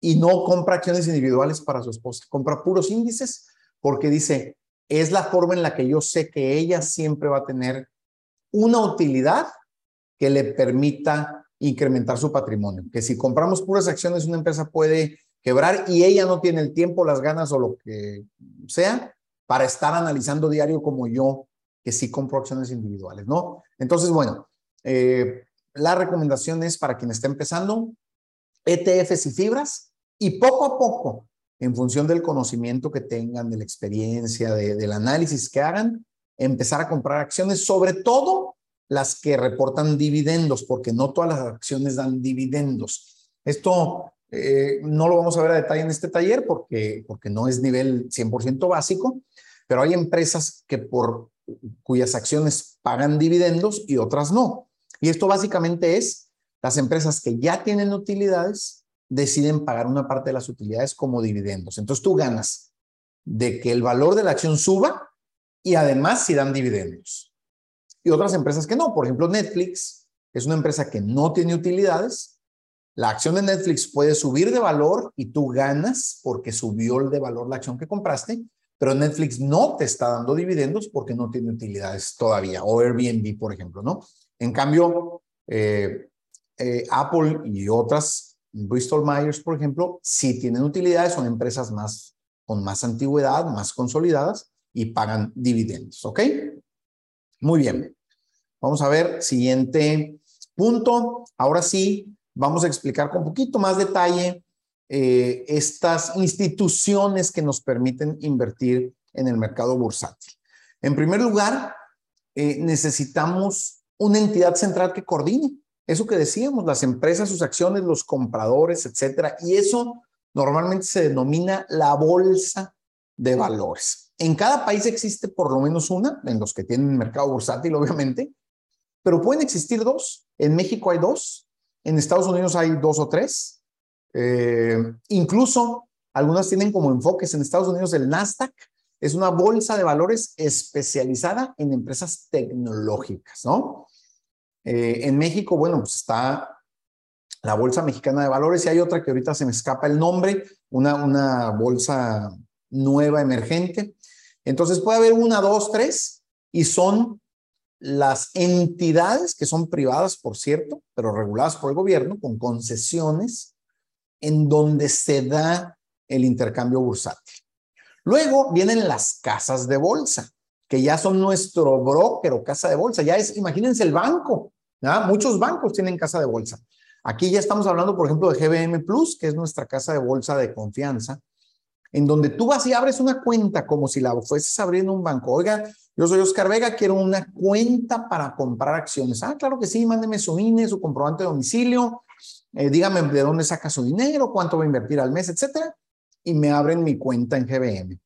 Y no compra acciones individuales para su esposa, compra puros índices porque dice, es la forma en la que yo sé que ella siempre va a tener una utilidad que le permita incrementar su patrimonio. Que si compramos puras acciones, una empresa puede quebrar y ella no tiene el tiempo, las ganas o lo que sea para estar analizando diario como yo, que sí compro acciones individuales, ¿no? Entonces, bueno, eh, la recomendación es para quien está empezando, ETFs y fibras, y poco a poco, en función del conocimiento que tengan, de la experiencia, del análisis que hagan, empezar a comprar acciones, sobre todo las que reportan dividendos, porque no todas las acciones dan dividendos. Esto eh, no lo vamos a ver a detalle en este taller porque, porque no es nivel 100% básico, pero hay empresas que por cuyas acciones pagan dividendos y otras no. Y esto básicamente es las empresas que ya tienen utilidades deciden pagar una parte de las utilidades como dividendos. Entonces tú ganas de que el valor de la acción suba y además si dan dividendos. Y otras empresas que no. Por ejemplo, Netflix es una empresa que no tiene utilidades. La acción de Netflix puede subir de valor y tú ganas porque subió el de valor la acción que compraste, pero Netflix no te está dando dividendos porque no tiene utilidades todavía, o Airbnb, por ejemplo, ¿no? En cambio, eh, eh, Apple y otras, Bristol Myers, por ejemplo, sí tienen utilidades, son empresas más con más antigüedad, más consolidadas y pagan dividendos, ¿ok? Muy bien. Vamos a ver, siguiente punto. Ahora sí, vamos a explicar con un poquito más detalle eh, estas instituciones que nos permiten invertir en el mercado bursátil. En primer lugar, necesitamos una entidad central que coordine. Eso que decíamos, las empresas, sus acciones, los compradores, etcétera. Y eso normalmente se denomina la bolsa de valores. En cada país existe por lo menos una, en los que tienen mercado bursátil, obviamente, pero pueden existir dos. En México hay dos, en Estados Unidos hay dos o tres, eh, incluso algunas tienen como enfoques en Estados Unidos el Nasdaq. Es una bolsa de valores especializada en empresas tecnológicas, ¿no? Eh, en México, bueno, pues está la Bolsa Mexicana de Valores y hay otra que ahorita se me escapa el nombre, una, una bolsa nueva emergente. Entonces puede haber una, dos, tres y son las entidades que son privadas, por cierto, pero reguladas por el gobierno con concesiones en donde se da el intercambio bursátil. Luego vienen las casas de bolsa, que ya son nuestro broker o casa de bolsa. Ya es, imagínense el banco. Muchos bancos tienen casa de bolsa. Aquí ya estamos hablando, por ejemplo, de GBM Plus, que es nuestra casa de bolsa de confianza, en donde tú vas y abres una cuenta como si la fueses abriendo un banco. Oiga, yo soy Oscar Vega, quiero una cuenta para comprar acciones. Ah, claro que sí, mándeme su INE, su comprobante de domicilio, eh, dígame de dónde saca su dinero, cuánto va a invertir al mes, etcétera, y me abren mi cuenta en GBM.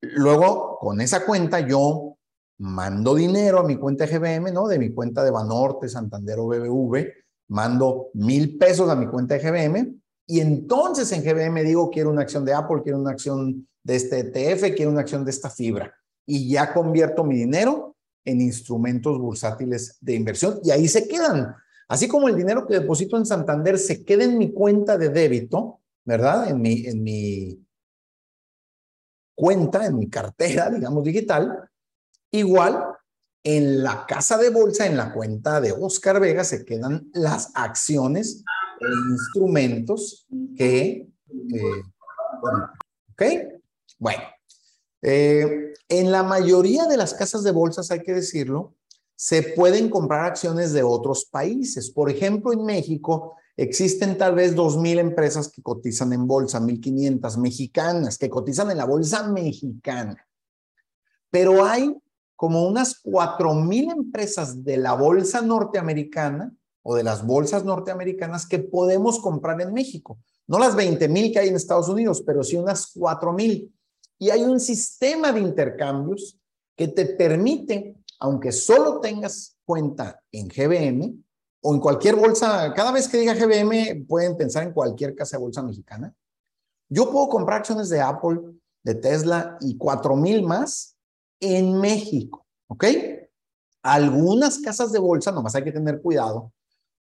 Luego, con esa cuenta, yo mando dinero a mi cuenta GBM, ¿no? De mi cuenta de Banorte, Santander o BBV, mando mil pesos a mi cuenta GBM y entonces en GBM digo, quiero una acción de Apple, quiero una acción de este ETF, quiero una acción de esta fibra. Y ya convierto mi dinero en instrumentos bursátiles de inversión y ahí se quedan. Así como el dinero que deposito en Santander se queda en mi cuenta de débito, ¿verdad? En mi, en mi cuenta, en mi cartera, digamos, digital, igual en la casa de bolsa, en la cuenta de Oscar Vega, se quedan las acciones e instrumentos que... Eh, ¿Ok? Bueno, eh, en la mayoría de las casas de bolsas, hay que decirlo, se pueden comprar acciones de otros países. Por ejemplo, en México existen tal vez 2.000 empresas que cotizan en bolsa, 1.500 mexicanas, que cotizan en la bolsa mexicana. Pero hay como unas 4.000 empresas de la bolsa norteamericana o de las bolsas norteamericanas que podemos comprar en México. No las 20.000 que hay en Estados Unidos, pero sí unas 4.000. Y hay un sistema de intercambios que te permite aunque solo tengas cuenta en GBM o en cualquier bolsa, cada vez que diga GBM pueden pensar en cualquier casa de bolsa mexicana. Yo puedo comprar acciones de Apple, de Tesla y cuatro mil más en México, ¿ok? Algunas casas de bolsa, nomás hay que tener cuidado,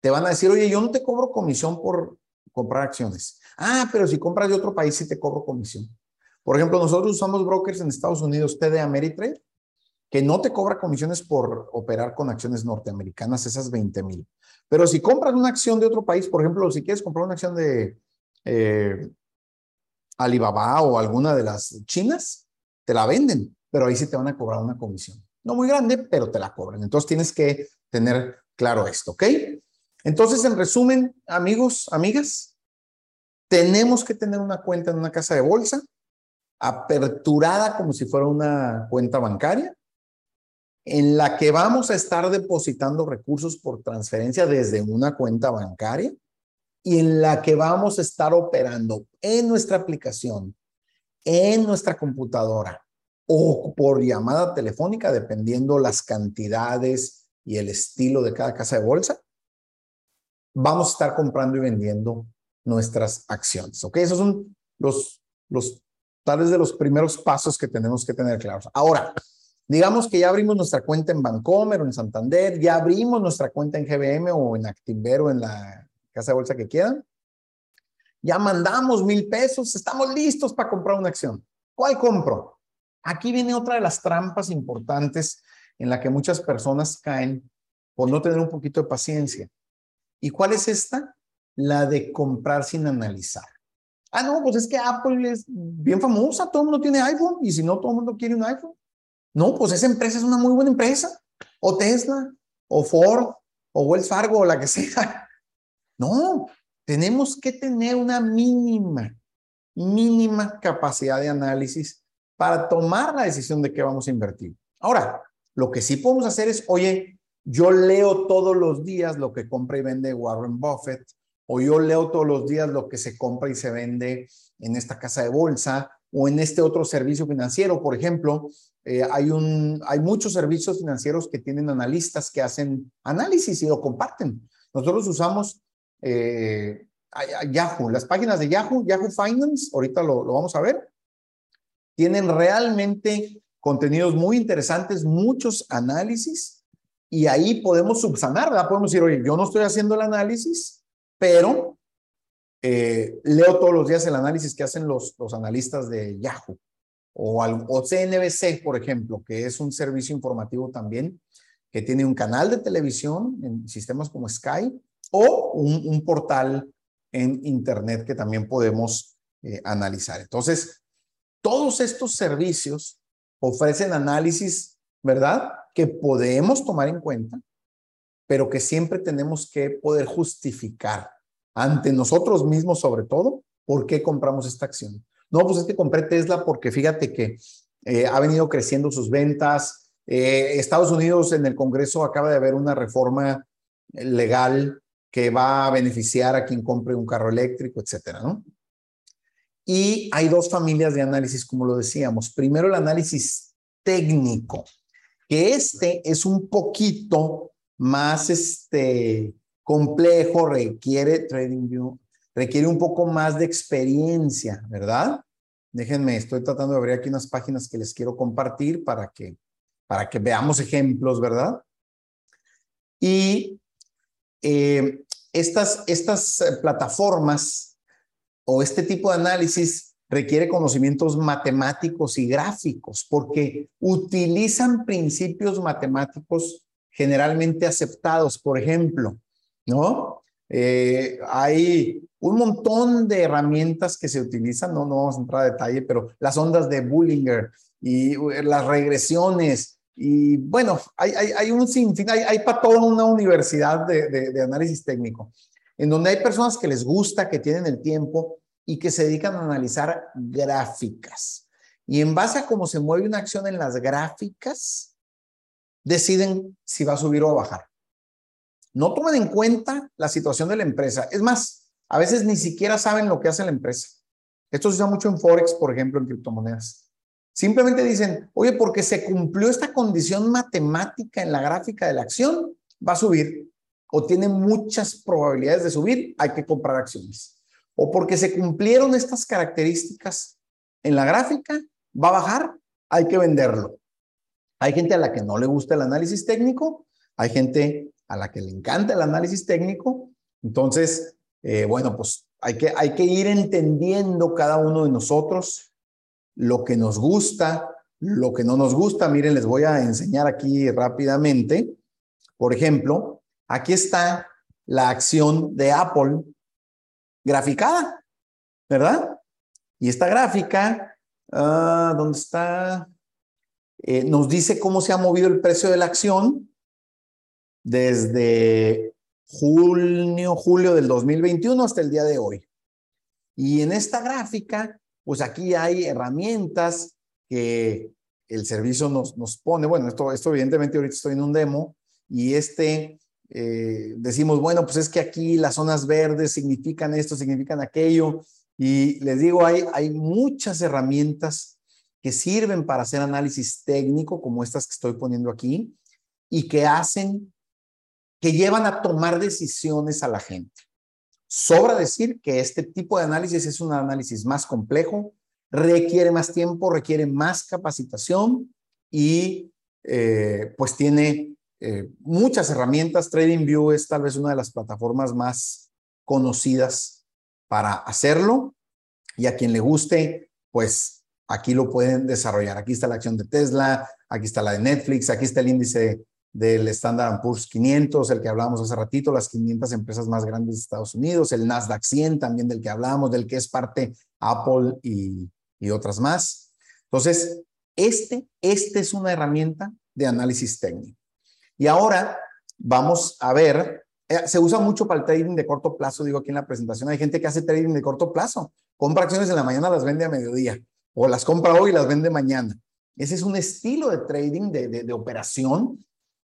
te van a decir, oye, yo no te cobro comisión por comprar acciones. Ah, pero si compras de otro país sí te cobro comisión. Por ejemplo, nosotros usamos brokers en Estados Unidos, TD Ameritrade, que no te cobra comisiones por operar con acciones norteamericanas, esas 20 mil. Pero si compras una acción de otro país, por ejemplo, si quieres comprar una acción de eh, Alibaba o alguna de las chinas, te la venden, pero ahí sí te van a cobrar una comisión. No muy grande, pero te la cobran. Entonces tienes que tener claro esto, ¿ok? Entonces, en resumen, amigos, amigas, tenemos que tener una cuenta en una casa de bolsa, aperturada como si fuera una cuenta bancaria, en la que vamos a estar depositando recursos por transferencia desde una cuenta bancaria y en la que vamos a estar operando en nuestra aplicación, en nuestra computadora o por llamada telefónica, dependiendo las cantidades y el estilo de cada casa de bolsa, vamos a estar comprando y vendiendo nuestras acciones. ¿Ok? Esos son los, los tales de los primeros pasos que tenemos que tener claros. Ahora, digamos que ya abrimos nuestra cuenta en Bancomer o en Santander, ya abrimos nuestra cuenta en GBM o en Actinver o en la casa de bolsa que quieran. Ya mandamos mil pesos, estamos listos para comprar una acción. ¿Cuál compro? Aquí viene otra de las trampas importantes en la que muchas personas caen por no tener un poquito de paciencia. ¿Y cuál es esta? La de comprar sin analizar. Ah, no, pues es que Apple es bien famosa, todo el mundo tiene iPhone y si no, todo el mundo quiere un iPhone. No, pues esa empresa es una muy buena empresa. O Tesla, o Ford, o Wells Fargo, o la que sea. No, tenemos que tener una mínima, mínima capacidad de análisis para tomar la decisión de qué vamos a invertir. Ahora, lo que sí podemos hacer es, oye, yo leo todos los días lo que compra y vende Warren Buffett, o yo leo todos los días lo que se compra y se vende en esta casa de bolsa o en este otro servicio financiero. Por ejemplo, eh, hay, un, hay muchos servicios financieros que tienen analistas que hacen análisis y lo comparten. Nosotros usamos eh, Yahoo, las páginas de Yahoo, Yahoo Finance, ahorita lo, lo vamos a ver, tienen realmente contenidos muy interesantes, muchos análisis, y ahí podemos subsanar, ¿verdad? Podemos decir, oye, yo no estoy haciendo el análisis, pero eh, leo todos los días el análisis que hacen los, analistas de Yahoo o, o CNBC, por ejemplo, que es un servicio informativo también, que tiene un canal de televisión en sistemas como Sky o un, portal en Internet que también podemos eh, analizar. Entonces, todos estos servicios ofrecen análisis, ¿verdad? Que podemos tomar en cuenta pero que siempre tenemos que poder justificar ante nosotros mismos sobre todo por qué compramos esta acción. No, pues es que compré Tesla porque fíjate que eh, ha venido creciendo sus ventas. Eh, Estados Unidos en el Congreso acaba de haber una reforma legal que va a beneficiar a quien compre un carro eléctrico, etcétera, ¿no? Y hay dos familias de análisis, como lo decíamos. Primero, el análisis técnico, que este es un poquito más este, complejo, requiere TradingView, requiere un poco más de experiencia, ¿verdad? Déjenme, estoy tratando de abrir aquí unas páginas que les quiero compartir para que, para que veamos ejemplos, ¿verdad? Y eh, estas, estas eh, plataformas o este tipo de análisis requiere conocimientos matemáticos y gráficos porque utilizan principios matemáticos generalmente aceptados. Por ejemplo, ¿no? Eh, hay un montón de herramientas que se utilizan, no, no vamos a entrar a detalle, pero las ondas de Bullinger y las regresiones, y bueno, hay, hay, hay un sinfín, hay, para toda una universidad de análisis técnico, en donde hay personas que les gusta, que tienen el tiempo y que se dedican a analizar gráficas. Y en base a cómo se mueve una acción en las gráficas, deciden si va a subir o a bajar. No toman en cuenta la situación de la empresa. Es más, a veces ni siquiera saben lo que hace la empresa. Esto se usa mucho en Forex, por ejemplo, en criptomonedas. Simplemente dicen, oye, porque se cumplió esta condición matemática en la gráfica de la acción, va a subir o tiene muchas probabilidades de subir, hay que comprar acciones. O porque se cumplieron estas características en la gráfica, va a bajar, hay que venderlo. Hay gente a la que no le gusta el análisis técnico, hay gente a la que le encanta el análisis técnico. Entonces, eh, bueno, pues hay que, hay que ir entendiendo cada uno de nosotros lo que nos gusta, lo que no nos gusta. Miren, les voy a enseñar aquí rápidamente. Por ejemplo, aquí está la acción de Apple graficada, ¿verdad? Y esta gráfica, uh, ¿dónde está? Eh, nos dice cómo se ha movido el precio de la acción desde junio, julio del 2021 hasta el día de hoy. Y en esta gráfica, pues aquí hay herramientas que el servicio nos, nos pone. Bueno, esto, esto evidentemente ahorita estoy en un demo y este eh, decimos, bueno, pues es que aquí las zonas verdes significan esto, significan aquello. Y les digo, hay, hay muchas herramientas que sirven para hacer análisis técnico, como estas que estoy poniendo aquí, y que hacen, que llevan a tomar decisiones a la gente. Sobra decir que este tipo de análisis es un análisis más complejo, requiere más tiempo, requiere más capacitación y eh, pues tiene eh, muchas herramientas. TradingView es tal vez una de las plataformas más conocidas para hacerlo y a quien le guste, pues aquí lo pueden desarrollar. Aquí está la acción de Tesla, aquí está la de Netflix, aquí está el índice del Standard Poor's 500, el que hablábamos hace ratito, las 500 empresas más grandes de Estados Unidos, el Nasdaq 100 también del que hablamos, del que es parte Apple y, y otras más. Entonces, este, este es una herramienta de análisis técnico. Y ahora vamos a ver, eh, se usa mucho para el trading de corto plazo, digo aquí en la presentación, hay gente que hace trading de corto plazo, compra acciones en la mañana, las vende a mediodía, o las compra hoy y las vende mañana. Ese es un estilo de trading, de, de, operación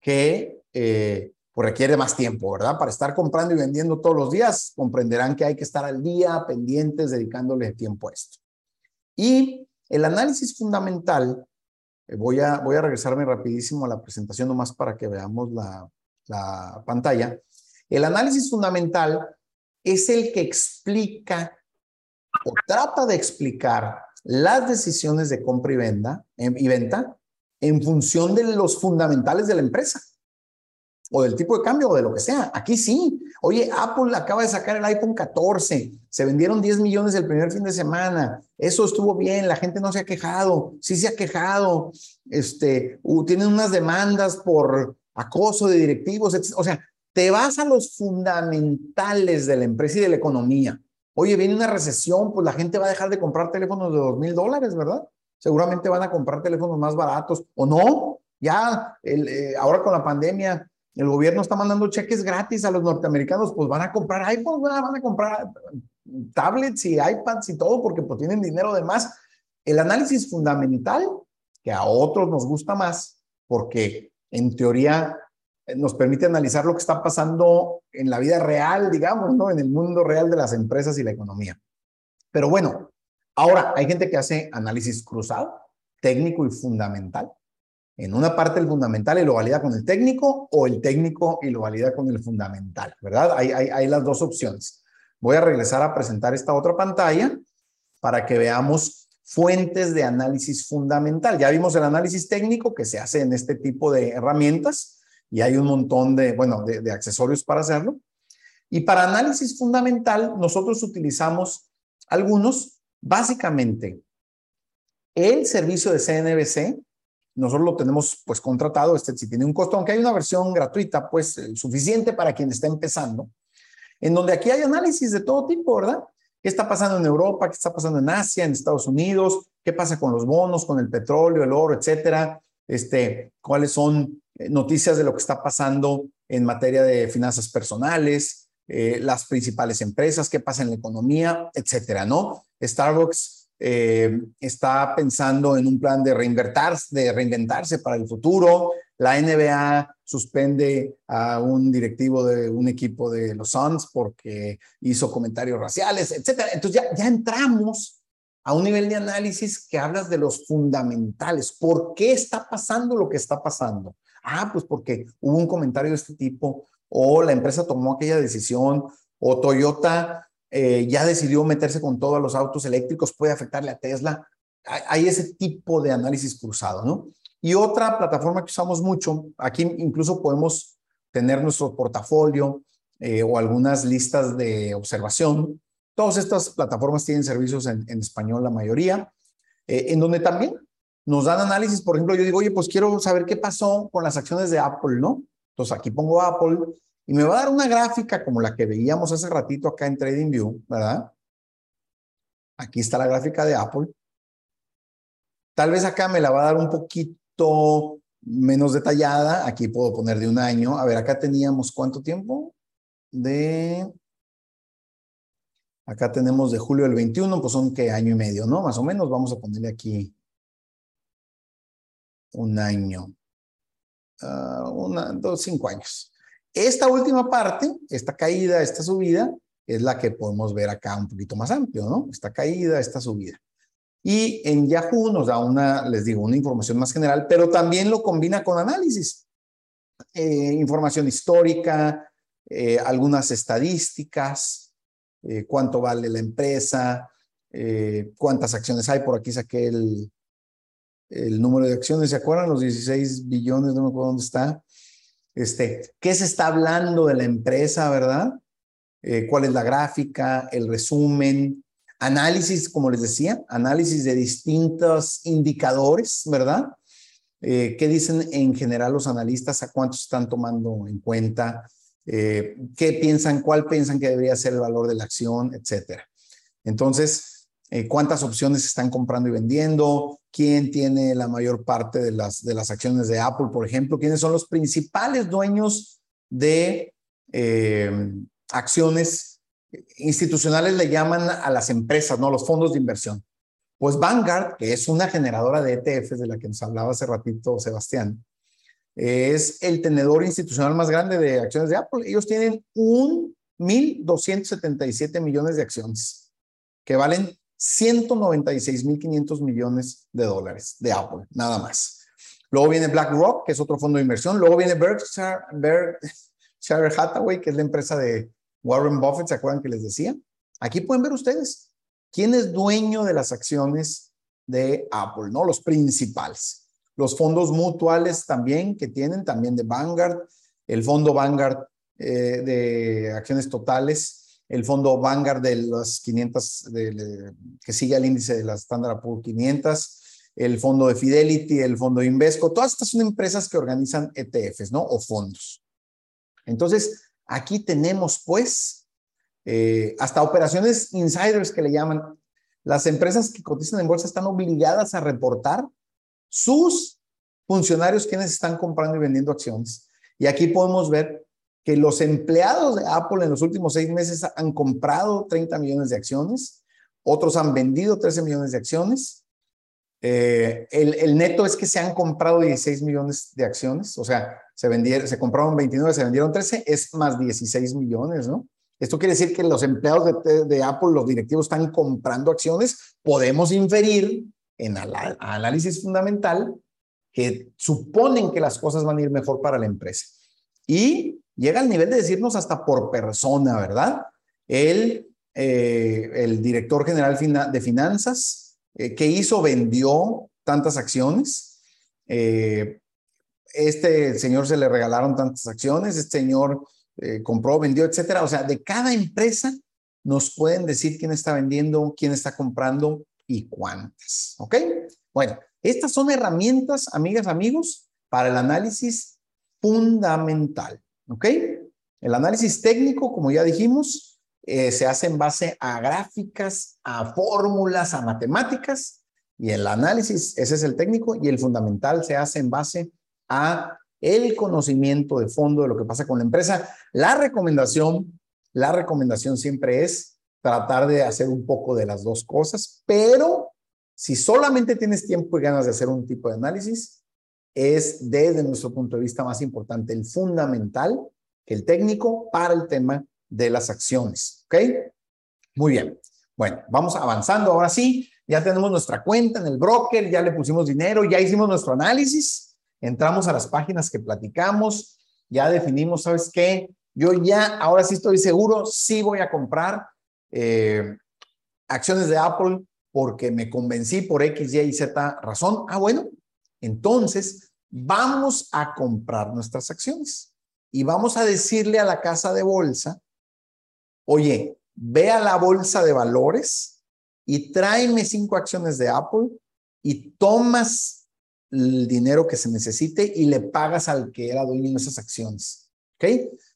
que eh, pues requiere más tiempo, ¿verdad? Para estar comprando y vendiendo todos los días, comprenderán que hay que estar al día, pendientes, dedicándole tiempo a esto. Y el análisis fundamental voy, a, voy a regresarme rapidísimo a la presentación nomás para que veamos la, la pantalla. El análisis fundamental es el que explica o trata de explicar las decisiones de compra y venta, y venta en función de los fundamentales de la empresa o del tipo de cambio o de lo que sea. Aquí sí. Oye, Apple acaba de sacar el iPhone 14. Se vendieron 10 millones el primer fin de semana. Eso estuvo bien. La gente no se ha quejado. Sí se ha quejado. Este, tienen unas demandas por acoso de directivos. O sea, te vas a los fundamentales de la empresa y de la economía. Oye, viene una recesión, pues la gente va a dejar de comprar teléfonos de dos mil dólares, ¿verdad? Seguramente van a comprar teléfonos más baratos o no. Ya, eh, ahora con la pandemia, el gobierno está mandando cheques gratis a los norteamericanos, pues van a comprar iPhones, van a comprar tablets y iPads y todo porque pues tienen dinero de más. El análisis fundamental, que a otros nos gusta más, porque en teoría eh, nos permite analizar lo que está pasando en la vida real, digamos, ¿no? En el mundo real de las empresas y la economía. Pero bueno, ahora hay gente que hace análisis cruzado, técnico y fundamental en una parte el fundamental y lo valida con el técnico o el técnico y lo valida con el fundamental, ¿verdad? Hay, hay, las dos opciones. Voy a regresar a presentar esta otra pantalla para que veamos fuentes de análisis fundamental. Ya vimos el análisis técnico que se hace en este tipo de herramientas y hay un montón de, bueno, de, de accesorios para hacerlo. Y para análisis fundamental, nosotros utilizamos algunos, básicamente, el servicio de CNBC, nosotros lo tenemos pues contratado, este si tiene un costo, aunque hay una versión gratuita, pues eh, suficiente para quien está empezando, en donde aquí hay análisis de todo tipo, ¿verdad? ¿Qué está pasando en Europa? ¿Qué está pasando en Asia, en Estados Unidos? ¿Qué pasa con los bonos, con el petróleo, el oro, etcétera? Este, ¿Cuáles son eh, noticias de lo que está pasando en materia de finanzas personales? Eh, las principales empresas, qué pasa en la economía, etcétera, ¿no? Starbucks eh, está pensando en un plan de reinventarse, de reinventarse para el futuro. La NBA suspende a un directivo de un equipo de los Suns porque hizo comentarios raciales, etcétera. Entonces ya, ya entramos a un nivel de análisis que hablas de los fundamentales. ¿Por qué está pasando lo que está pasando? Ah, pues porque hubo un comentario de este tipo o la empresa tomó aquella decisión o Toyota eh, ya decidió meterse con todos los autos eléctricos, puede afectarle a Tesla. Hay, ese tipo de análisis cruzado, ¿no? Y otra plataforma que usamos mucho, aquí incluso podemos tener nuestro portafolio eh, o algunas listas de observación. Todas estas plataformas tienen servicios en, español, la mayoría, eh, en donde también nos dan análisis. Por ejemplo, yo digo, oye, pues quiero saber qué pasó con las acciones de Apple, ¿no? Entonces aquí pongo Apple y me va a dar una gráfica como la que veíamos hace ratito acá en TradingView, ¿verdad? Aquí está la gráfica de Apple. Tal vez acá me la va a dar un poquito menos detallada. Aquí puedo poner de un año. A ver, acá teníamos cuánto tiempo? De Acá tenemos de julio del 21, pues son que año y medio, ¿no? Más o menos, vamos a ponerle aquí un año, uh, una, dos, cinco años. Esta última parte, esta caída, esta subida, es la que podemos ver acá un poquito más amplio, ¿no? Esta caída, esta subida. Y en Yahoo nos da una, les digo, una información más general, pero también lo combina con análisis. Eh, información histórica, eh, algunas estadísticas, eh, cuánto vale la empresa, cuántas acciones hay. Por aquí saqué el, el número de acciones, ¿se acuerdan? Los 16 billones, no me acuerdo dónde está. Este, ¿Qué se está hablando de la empresa, verdad? ¿Cuál es la gráfica, el resumen? Análisis, como les decía, análisis de distintos indicadores, ¿verdad? Eh, ¿Qué dicen en general los analistas? ¿A cuántos están tomando en cuenta? Eh, ¿Qué piensan? ¿Cuál piensan que debería ser el valor de la acción? Etcétera. Entonces, eh, ¿cuántas opciones están comprando y vendiendo? ¿Quién tiene la mayor parte de las, de las acciones de Apple, por ejemplo? ¿Quiénes son los principales dueños de acciones institucionales le llaman a las empresas, ¿no? Los fondos de inversión. Pues Vanguard, que es una generadora de ETFs de la que nos hablaba hace ratito Sebastián, es el tenedor institucional más grande de acciones de Apple. Ellos tienen un 1.277 millones de acciones que valen 196.500 millones de dólares de Apple, nada más. Luego viene BlackRock, que es otro fondo de inversión. Luego viene Berkshire, Berkshire Hathaway, que es la empresa de, Warren Buffett, ¿se acuerdan que les decía? Aquí pueden ver ustedes quién es dueño de las acciones de Apple, ¿no? Los principales. Los fondos mutuales también que tienen, también de Vanguard, el fondo Vanguard eh, de acciones totales, el fondo Vanguard de las 500, que sigue al índice de la Standard Poor's 500, el fondo de Fidelity, el fondo de Invesco, todas estas son empresas que organizan ETFs, ¿no? O fondos. Entonces, Aquí tenemos, pues, eh, hasta operaciones insiders que le llaman. Las empresas que cotizan en bolsa están obligadas a reportar sus funcionarios quienes están comprando y vendiendo acciones. Y aquí podemos ver que los empleados de Apple en los últimos seis meses han comprado 30 millones de acciones, otros han vendido 13 millones de acciones. Eh, el, neto es que se han comprado 16 millones de acciones, o sea, se, vendieron, se compraron 29, se vendieron 13, es más 16 millones, ¿no? Esto quiere decir que los empleados de, de Apple, los directivos, están comprando acciones. Podemos inferir en análisis fundamental que suponen que las cosas van a ir mejor para la empresa. Y llega al nivel de decirnos hasta por persona, ¿verdad? El, eh, el director general de finanzas, eh, que hizo? Vendió tantas acciones. Eh, este señor se le regalaron tantas acciones, este señor eh, compró, vendió, etcétera. O sea, de cada empresa nos pueden decir quién está vendiendo, quién está comprando y cuántas. ¿Ok? Bueno, estas son herramientas, amigas, amigos, para el análisis fundamental. ¿Ok? El análisis técnico, como ya dijimos, eh, se hace en base a gráficas, a fórmulas, a matemáticas. Y el análisis, ese es el técnico, y el fundamental se hace en base a el conocimiento de fondo de lo que pasa con la empresa. La recomendación, la recomendación siempre es tratar de hacer un poco de las dos cosas, pero si solamente tienes tiempo y ganas de hacer un tipo de análisis, es desde nuestro punto de vista más importante el fundamental que el técnico para el tema de las acciones. ¿Ok? Muy bien. Bueno, vamos avanzando ahora sí. Ya tenemos nuestra cuenta en el broker, ya le pusimos dinero, ya hicimos nuestro análisis entramos a las páginas que platicamos, ya definimos, ¿sabes qué? Yo ya, ahora sí estoy seguro, sí voy a comprar eh, acciones de Apple porque me convencí por X, Y y Z razón. Ah, bueno, entonces vamos a comprar nuestras acciones y vamos a decirle a la casa de bolsa, oye, ve a la bolsa de valores y tráeme cinco acciones de Apple y tomas el dinero que se necesite y le pagas al que era dueño de esas acciones. ¿Ok?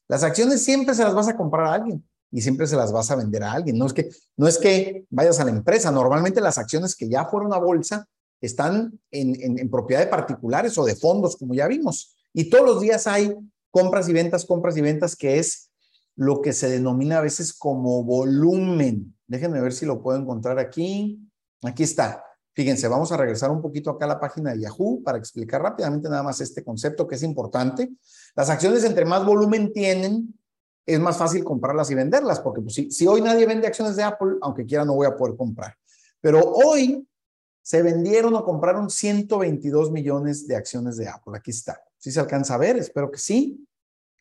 Las acciones siempre se las vas a comprar a alguien y siempre se las vas a vender a alguien. No es que, no es que vayas a la empresa. Normalmente las acciones que ya fueron a bolsa están en, en propiedad de particulares o de fondos, como ya vimos. Y todos los días hay compras y ventas, compras y ventas, que es lo que se denomina a veces como volumen Déjenme ver si lo puedo encontrar aquí. Aquí está. Fíjense, vamos a regresar un poquito acá a la página de Yahoo para explicar rápidamente nada más este concepto que es importante. Las acciones entre más volumen tienen, es más fácil comprarlas y venderlas, porque pues, si, si hoy nadie vende acciones de Apple, aunque quiera no voy a poder comprar. Pero hoy se vendieron o compraron 122 millones de acciones de Apple. Aquí está. Si se alcanza a ver, espero que sí.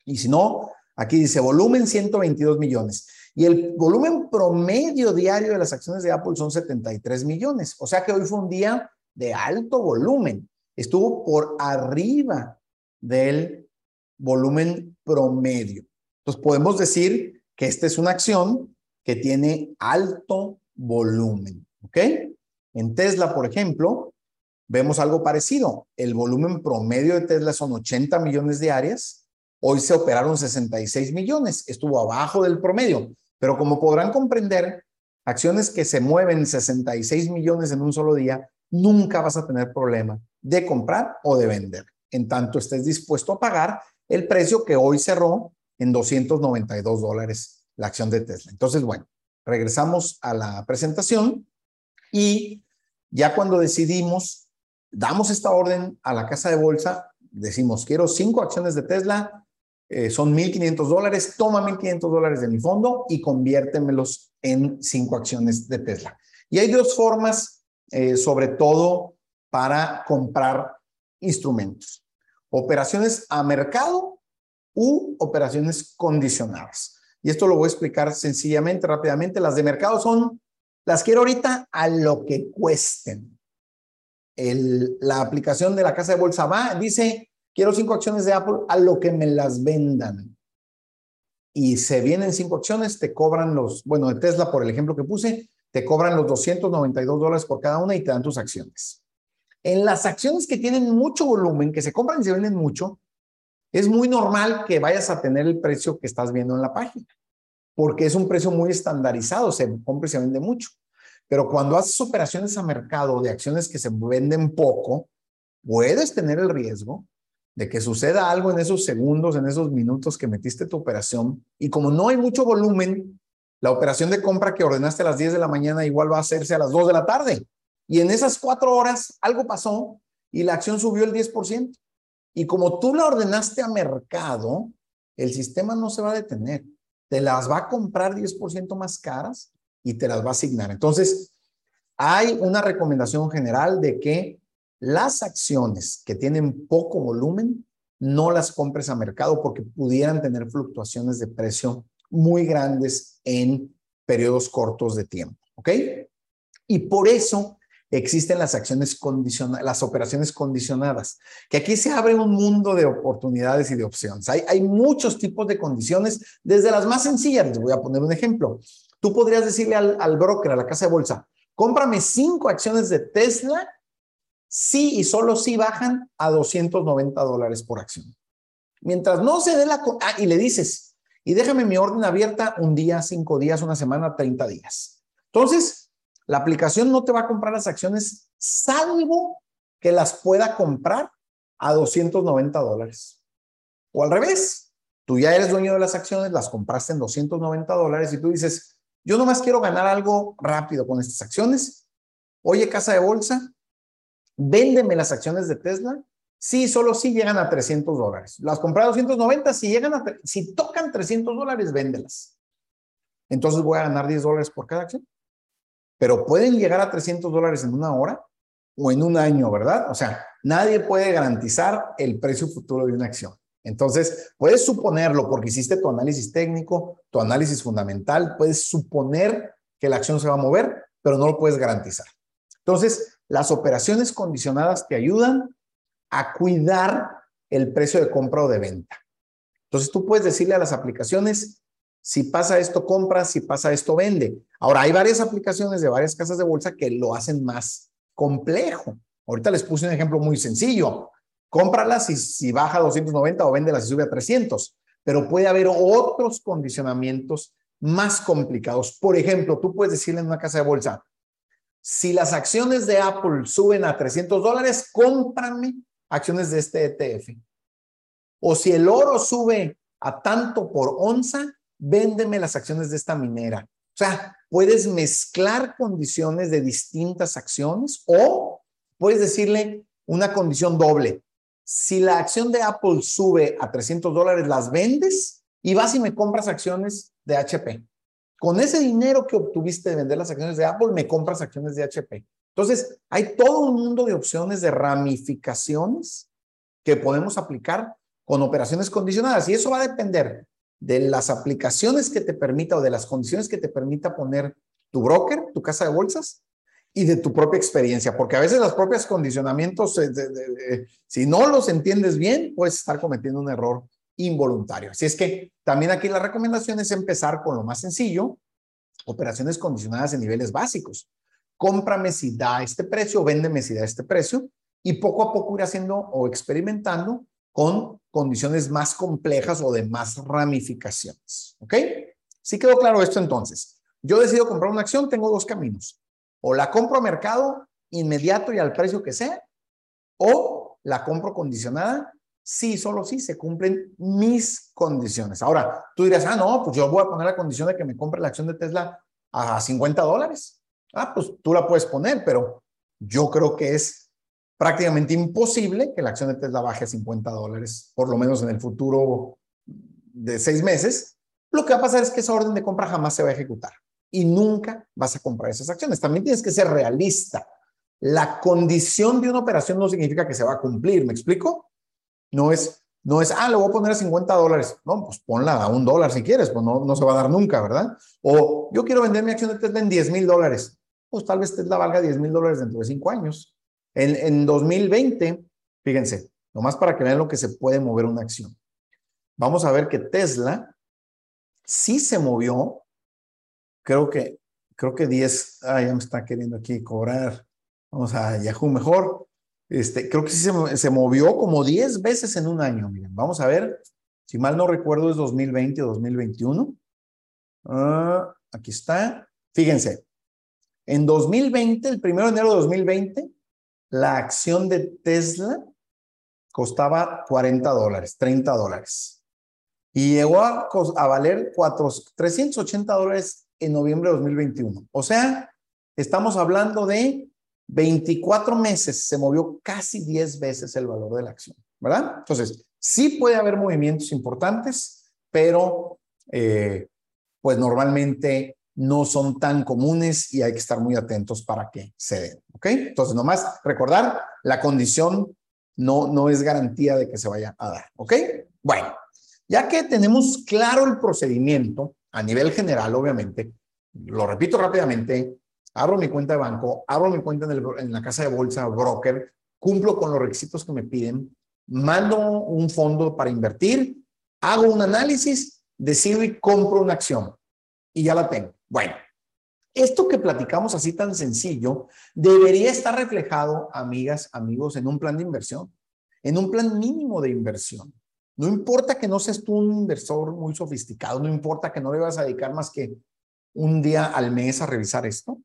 Y si no, aquí dice volumen 122 millones. Y el volumen promedio diario de las acciones de Apple son 73 millones. O sea que hoy fue un día de alto volumen. Estuvo por arriba del volumen promedio. Entonces podemos decir que esta es una acción que tiene alto volumen. ¿Ok? En Tesla, por ejemplo, vemos algo parecido. El volumen promedio de Tesla son 80 millones diarias. Hoy se operaron 66 millones. Estuvo abajo del promedio. Pero como podrán comprender, acciones que se mueven 66 millones en un solo día, nunca vas a tener problema de comprar o de vender, en tanto estés dispuesto a pagar el precio que hoy cerró en 292 dólares la acción de Tesla. Entonces, bueno, regresamos a la presentación y ya cuando decidimos, damos esta orden a la casa de bolsa, decimos, quiero cinco acciones de Tesla, eh, son 1.500 dólares, toma 1.500 dólares de mi fondo y conviértemelos en cinco acciones de Tesla. Y hay dos formas, eh, sobre todo para comprar instrumentos. Operaciones a mercado u operaciones condicionadas. Y esto lo voy a explicar sencillamente, rápidamente. Las de mercado son, las quiero ahorita a lo que cuesten. La aplicación de la casa de bolsa va, dice, quiero cinco acciones de Apple a lo que me las vendan. Y se vienen cinco acciones, te cobran los, bueno, de Tesla, por el ejemplo que puse, te cobran los 292 dólares por cada una y te dan tus acciones. En las acciones que tienen mucho volumen, que se compran y se venden mucho, es muy normal que vayas a tener el precio que estás viendo en la página, porque es un precio muy estandarizado, se compra y se vende mucho. Pero cuando haces operaciones a mercado de acciones que se venden poco, puedes tener el riesgo de que suceda algo en esos segundos, en esos minutos que metiste tu operación. Y como no hay mucho volumen, la operación de compra que ordenaste a las 10 de la mañana igual va a hacerse a las 2 de la tarde. Y en esas cuatro horas algo pasó y la acción subió el 10%. Y como tú la ordenaste a mercado, el sistema no se va a detener. Te las va a comprar 10% más caras y te las va a asignar. Entonces, hay una recomendación general de que las acciones que tienen poco volumen, no las compres a mercado porque pudieran tener fluctuaciones de precio muy grandes en periodos cortos de tiempo, ¿ok? Y por eso existen las acciones condicionadas, las operaciones condicionadas, que aquí se abre un mundo de oportunidades y de opciones. Hay, muchos tipos de condiciones, desde las más sencillas, les voy a poner un ejemplo. Tú podrías decirle al, al broker, a la casa de bolsa, cómprame cinco acciones de Tesla sí y solo si bajan a 290 dólares por acción. Mientras no se dé la... Ah, y le dices, y déjame mi orden abierta un día, cinco días, una semana, 30 días. Entonces, la aplicación no te va a comprar las acciones salvo que las pueda comprar a 290 dólares. O al revés, tú ya eres dueño de las acciones, las compraste en 290 dólares y tú dices, yo nomás quiero ganar algo rápido con estas acciones. Oye, casa de bolsa, véndeme las acciones de Tesla. Sí, solo si llegan a 300 dólares. Las compré a 290, si llegan si tocan 300 dólares, véndelas. Entonces voy a ganar 10 dólares por cada acción. Pero pueden llegar a 300 dólares en una hora o en un año, ¿verdad? O sea, nadie puede garantizar el precio futuro de una acción. Entonces, puedes suponerlo porque hiciste tu análisis técnico, tu análisis fundamental, puedes suponer que la acción se va a mover, pero no lo puedes garantizar. Entonces, las operaciones condicionadas te ayudan a cuidar el precio de compra o de venta. Entonces tú puedes decirle a las aplicaciones, si pasa esto, compra, si pasa esto, vende. Ahora, hay varias aplicaciones de varias casas de bolsa que lo hacen más complejo. Ahorita les puse un ejemplo muy sencillo. Cómpralas si, si baja a 290 o véndelas si sube a 300. Pero puede haber otros condicionamientos más complicados. Por ejemplo, tú puedes decirle en una casa de bolsa, si las acciones de Apple suben a 300 dólares, cómprame acciones de este ETF. O si el oro sube a tanto por onza, véndeme las acciones de esta minera. O sea, puedes mezclar condiciones de distintas acciones o puedes decirle una condición doble. Si la acción de Apple sube a 300 dólares, las vendes y vas y me compras acciones de HP. Con ese dinero que obtuviste de vender las acciones de Apple, me compras acciones de HP. Entonces, hay todo un mundo de opciones de ramificaciones que podemos aplicar con operaciones condicionadas y eso va a depender de las aplicaciones que te permita o de las condiciones que te permita poner tu broker, tu casa de bolsas y de tu propia experiencia, porque a veces los propios condicionamientos, eh, si no los entiendes bien, puedes estar cometiendo un error involuntario. Así es que también aquí la recomendación es empezar con lo más sencillo, operaciones condicionadas en niveles básicos. Cómprame si da este precio, véndeme si da este precio, y poco a poco ir haciendo o experimentando con condiciones más complejas o de más ramificaciones. ¿Ok? Sí quedó claro esto entonces. Yo decido comprar una acción, tengo dos caminos. O la compro a mercado inmediato y al precio que sea, o la compro condicionada sí, solo sí se cumplen mis condiciones. Ahora, tú dirás, ah, no, pues yo voy a poner la condición de que me compre la acción de Tesla a 50 dólares. Ah, pues tú la puedes poner, pero yo creo que es prácticamente imposible que la acción de Tesla baje a 50 dólares, por lo menos en el futuro de seis meses. Lo que va a pasar es que esa orden de compra jamás se va a ejecutar y nunca vas a comprar esas acciones. También tienes que ser realista. La condición de una operación no significa que se va a cumplir, ¿me explico? No es, no es, ah, le voy a poner a 50 dólares. No, pues ponla a un dólar si quieres, pues no, no se va a dar nunca, ¿verdad? O yo quiero vender mi acción de Tesla en 10 mil dólares. Pues tal vez Tesla valga 10 mil dólares dentro de cinco años. En, en 2020, fíjense, nomás para que vean lo que se puede mover una acción. Vamos a ver que Tesla sí se movió, creo que, creo que 10, ah, ya me está queriendo aquí cobrar. Vamos a Yahoo mejor. Este, creo que sí se, se movió como 10 veces en un año. Miren, vamos a ver. Si mal no recuerdo, es 2020 o 2021. Ah, aquí está. Fíjense, en 2020, el primero de enero de 2020, la acción de Tesla costaba 40 dólares, 30 dólares. Y llegó a, valer 4, 380 dólares en noviembre de 2021. O sea, estamos hablando de 24 meses, se movió casi 10 veces el valor de la acción, ¿verdad? Entonces, sí puede haber movimientos importantes, pero eh, pues normalmente no son tan comunes y hay que estar muy atentos para que se den, ¿ok? Entonces, nomás recordar, la condición no, no es garantía de que se vaya a dar, ¿ok? Bueno, ya que tenemos claro el procedimiento a nivel general, obviamente, lo repito rápidamente, abro mi cuenta de banco, abro mi cuenta en, en la casa de bolsa, broker, cumplo con los requisitos que me piden, mando un fondo para invertir, hago un análisis, decido y compro una acción y ya la tengo. Bueno, esto que platicamos así tan sencillo debería estar reflejado, amigas, amigos, en un plan de inversión, en un plan mínimo de inversión. No importa que no seas tú un inversor muy sofisticado, no importa que no le vas a dedicar más que un día al mes a revisar esto.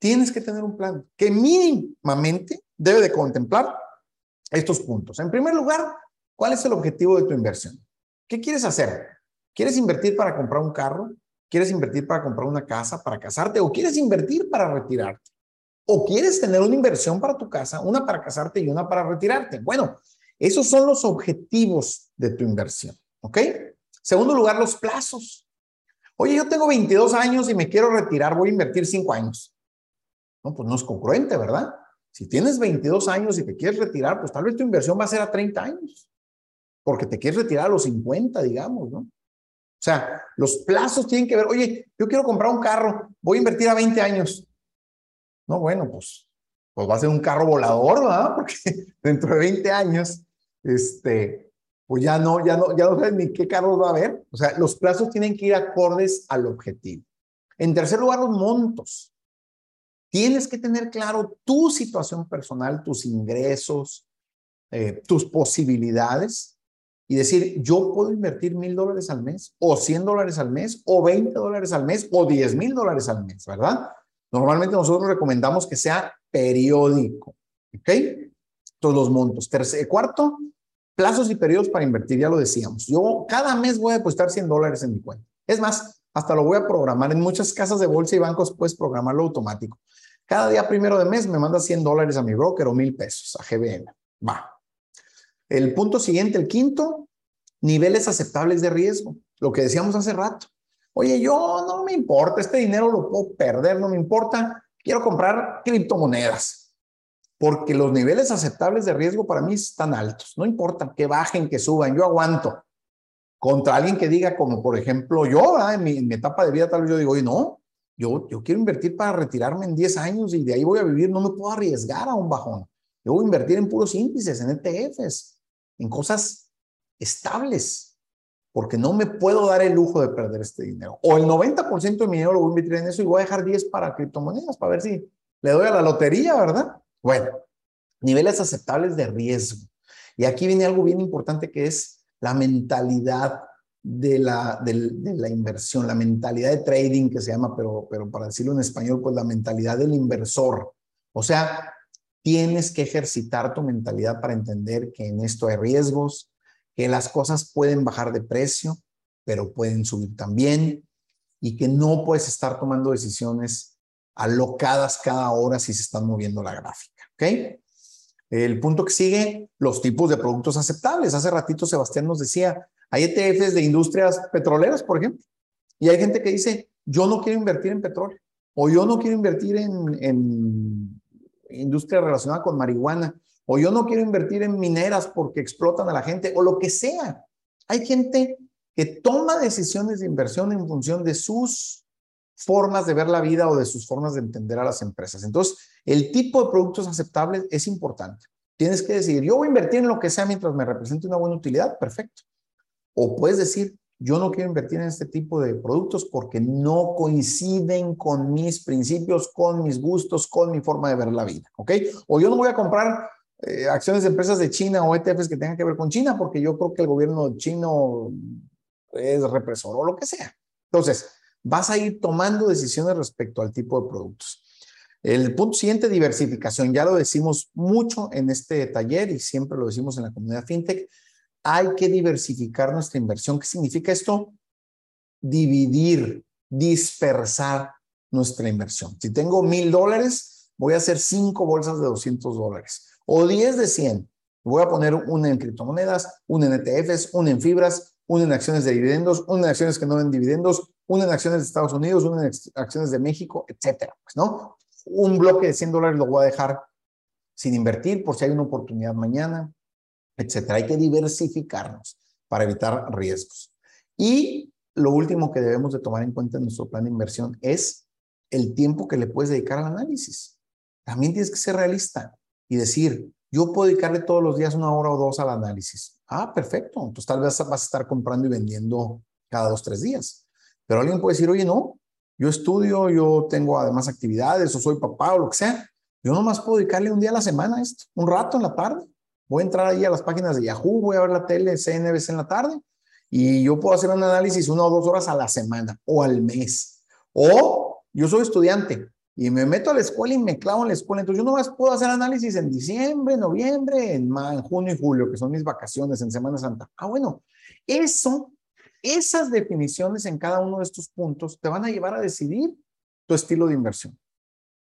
Tienes que tener un plan que mínimamente debe de contemplar estos puntos. En primer lugar, ¿cuál es el objetivo de tu inversión? ¿Qué quieres hacer? ¿Quieres invertir para comprar un carro? ¿Quieres invertir para comprar una casa, para casarte? ¿O quieres invertir para retirarte? ¿O quieres tener una inversión para tu casa, una para casarte y una para retirarte? Bueno, esos son los objetivos de tu inversión. ¿Ok? Segundo lugar, los plazos. Oye, yo tengo 22 años y me quiero retirar, voy a invertir 5 años. No, pues no es congruente, ¿verdad? Si tienes 22 años y te quieres retirar, pues tal vez tu inversión va a ser a 30 años, porque te quieres retirar a los 50, digamos, ¿no? O sea, los plazos tienen que ver, oye, yo quiero comprar un carro, voy a invertir a 20 años. No, bueno, pues, pues va a ser un carro volador, ¿verdad? Porque dentro de 20 años, este, pues ya no, ya no, ya no sabes ni qué carros va a haber. O sea, los plazos tienen que ir acordes al objetivo. En tercer lugar, los montos. Tienes que tener claro tu situación personal, tus ingresos, eh, tus posibilidades y decir, yo puedo invertir mil dólares al mes, o cien dólares al mes, o veinte dólares al mes, o diez mil dólares al mes, ¿verdad? Normalmente nosotros recomendamos que sea periódico, ¿ok? Todos los montos. Tercer, cuarto, plazos y periodos para invertir, ya lo decíamos. Yo cada mes voy a depositar 100 dólares en mi cuenta. Es más, hasta lo voy a programar. En muchas casas de bolsa y bancos puedes programarlo automático. Cada día primero de mes me manda 100 dólares a mi broker o mil pesos a GBM. Va. El punto siguiente, el quinto, niveles aceptables de riesgo. Lo que decíamos hace rato. Oye, yo no me importa, este dinero lo puedo perder, no me importa. Quiero comprar criptomonedas. Porque los niveles aceptables de riesgo para mí están altos. No importa que bajen, que suban, yo aguanto contra alguien que diga, como por ejemplo yo, en, mi, etapa de vida tal vez yo digo, oye, no, yo, yo quiero invertir para retirarme en 10 años y de ahí voy a vivir, no me puedo arriesgar a un bajón. Yo voy a invertir en puros índices, en ETFs, en cosas estables, porque no me puedo dar el lujo de perder este dinero. O el 90% de mi dinero lo voy a invertir en eso y voy a dejar 10 para criptomonedas, para ver si le doy a la lotería, ¿verdad? Bueno, niveles aceptables de riesgo. Y aquí viene algo bien importante que es la mentalidad de la, de, la inversión, la mentalidad de trading que se llama, pero, pero para decirlo en español, pues la mentalidad del inversor. O sea, tienes que ejercitar tu mentalidad para entender que en esto hay riesgos, que las cosas pueden bajar de precio, pero pueden subir también, y que no puedes estar tomando decisiones alocadas cada hora si se está moviendo la gráfica. ¿Ok? El punto que sigue, los tipos de productos aceptables. Hace ratito Sebastián nos decía, hay ETFs de industrias petroleras, por ejemplo, y hay gente que dice, yo no quiero invertir en petróleo, o yo no quiero invertir en, en industria relacionada con marihuana, o yo no quiero invertir en mineras porque explotan a la gente, o lo que sea. Hay gente que toma decisiones de inversión en función de sus formas de ver la vida o de sus formas de entender a las empresas. Entonces, el tipo de productos aceptables es importante. Tienes que decir, yo voy a invertir en lo que sea mientras me represente una buena utilidad, perfecto. O puedes decir, yo no quiero invertir en este tipo de productos porque no coinciden con mis principios, con mis gustos, con mi forma de ver la vida, ¿ok? O yo no voy a comprar eh, acciones de empresas de China o ETFs que tengan que ver con China porque yo creo que el gobierno chino es represor o lo que sea. Entonces, vas a ir tomando decisiones respecto al tipo de productos. El punto siguiente, diversificación. Ya lo decimos mucho en este taller y siempre lo decimos en la comunidad FinTech. Hay que diversificar nuestra inversión. ¿Qué significa esto? Dividir, dispersar nuestra inversión. Si tengo mil dólares, voy a hacer cinco bolsas de 200 dólares o 10 de 100. Voy a poner una en criptomonedas, una en ETFs, una en fibras, una en acciones de dividendos, una en acciones que no den dividendos, una en acciones de Estados Unidos, una en acciones de México, etcétera, pues, ¿no? Un bloque de 100 dólares lo voy a dejar sin invertir por si hay una oportunidad mañana, etcétera. Hay que diversificarnos para evitar riesgos. Y lo último que debemos de tomar en cuenta en nuestro plan de inversión es el tiempo que le puedes dedicar al análisis. También tienes que ser realista y decir, yo puedo dedicarle todos los días una hora o dos al análisis. Ah, perfecto. Entonces tal vez vas a estar comprando y vendiendo cada dos, tres días. Pero alguien puede decir, oye, no, yo estudio, yo tengo además actividades, o soy papá, o lo que sea. Yo nomás puedo dedicarle un día a la semana a esto, un rato en la tarde. Voy a entrar ahí a las páginas de Yahoo, voy a ver la tele, CNBC en la tarde, y yo puedo hacer un análisis una o dos horas a la semana o al mes. O yo soy estudiante y me meto a la escuela y me clavo en la escuela. Entonces yo nomás puedo hacer análisis en diciembre, noviembre, en, en junio y julio, que son mis vacaciones en Semana Santa. Ah, bueno, eso esas definiciones en cada uno de estos puntos te van a llevar a decidir tu estilo de inversión.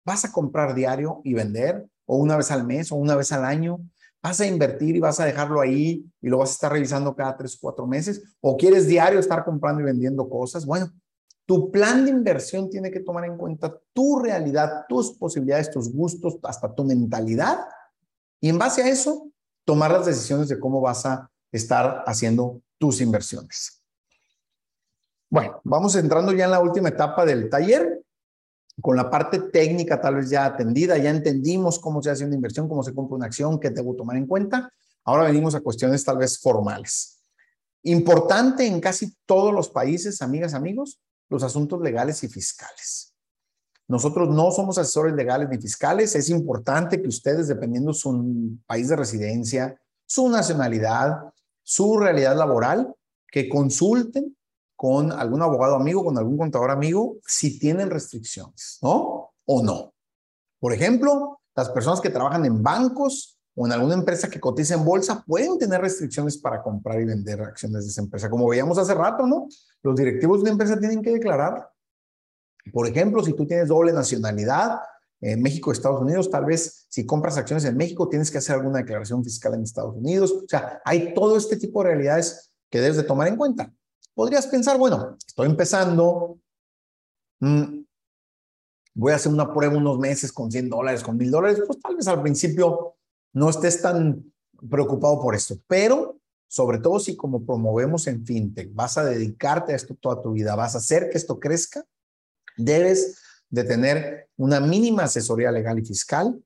¿Vas a comprar diario y vender? ¿O una vez al mes? ¿O una vez al año? ¿Vas a invertir y vas a dejarlo ahí y lo vas a estar revisando cada tres o cuatro meses? ¿O quieres diario estar comprando y vendiendo cosas? Bueno, tu plan de inversión tiene que tomar en cuenta tu realidad, tus posibilidades, tus gustos, hasta tu mentalidad. Y en base a eso, tomar las decisiones de cómo vas a estar haciendo tus inversiones. Bueno, vamos entrando ya en la última etapa del taller, con la parte técnica tal vez ya atendida, ya entendimos cómo se hace una inversión, cómo se compra una acción, qué debo tomar en cuenta. Ahora venimos a cuestiones tal vez formales. Importante en casi todos los países, amigas, amigos, los asuntos legales y fiscales. Nosotros no somos asesores legales ni fiscales. Es importante que ustedes, dependiendo su país de residencia, su nacionalidad, su realidad laboral, que consulten con algún abogado amigo, con algún contador amigo, si tienen restricciones, ¿no? O no. Por ejemplo, las personas que trabajan en bancos o en alguna empresa que cotiza en bolsa, pueden tener restricciones para comprar y vender acciones de esa empresa. Como veíamos hace rato, ¿no? Los directivos de una empresa tienen que declarar. Por ejemplo, si tú tienes doble nacionalidad, en México, Estados Unidos, tal vez si compras acciones en México, tienes que hacer alguna declaración fiscal en Estados Unidos. O sea, hay todo este tipo de realidades que debes de tomar en cuenta. Podrías pensar, bueno, estoy empezando, mm, voy a hacer una prueba unos meses con 100 dólares, con 1000 dólares, pues tal vez al principio no estés tan preocupado por esto, pero sobre todo si como promovemos en FinTech, vas a dedicarte a esto toda tu vida, vas a hacer que esto crezca, debes de tener una mínima asesoría legal y fiscal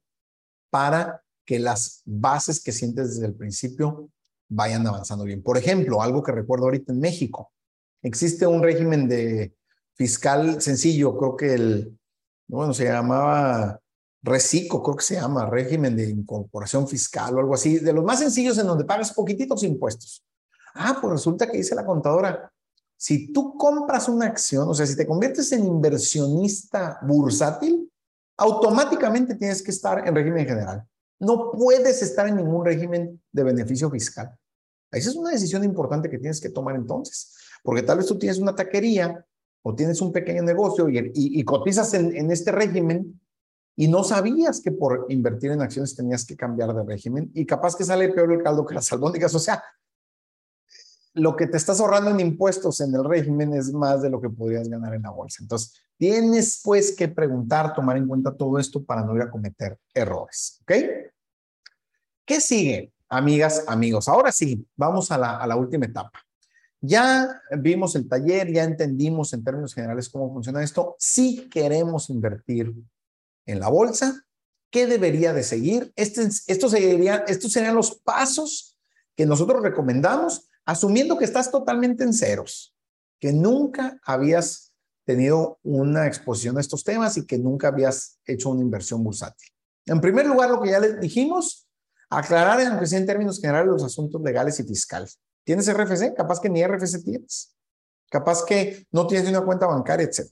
para que las bases que sientes desde el principio vayan avanzando bien. Por ejemplo, algo que recuerdo ahorita en México, existe un régimen de fiscal sencillo, creo que el, bueno, se llamaba RECICO, creo que se llama, régimen de incorporación fiscal o algo así, de los más sencillos en donde pagas poquititos impuestos. Ah, pues resulta que dice la contadora, si tú compras una acción, o sea, si te conviertes en inversionista bursátil, automáticamente tienes que estar en régimen general. No puedes estar en ningún régimen de beneficio fiscal. Esa es una decisión importante que tienes que tomar entonces, porque tal vez tú tienes una taquería o tienes un pequeño negocio y, cotizas en, este régimen y no sabías que por invertir en acciones tenías que cambiar de régimen y capaz que sale peor el caldo que las albóndigas. O sea, lo que te estás ahorrando en impuestos en el régimen es más de lo que podrías ganar en la bolsa. Entonces, tienes pues que preguntar, tomar en cuenta todo esto para no ir a cometer errores. ¿Ok? ¿Qué sigue, amigas, amigos? Ahora sí, vamos a la última etapa. Ya vimos el taller, ya entendimos en términos generales cómo funciona esto. Si queremos invertir en la bolsa, ¿qué debería de seguir? Este, esto seguiría, estos serían los pasos que nosotros recomendamos asumiendo que estás totalmente en ceros, que nunca habías tenido una exposición a estos temas y que nunca habías hecho una inversión bursátil. En primer lugar, lo que ya les dijimos, aclarar, aunque sea en términos generales, los asuntos legales y fiscales. ¿Tienes RFC? Capaz que ni RFC tienes. Capaz que no tienes una cuenta bancaria, etc.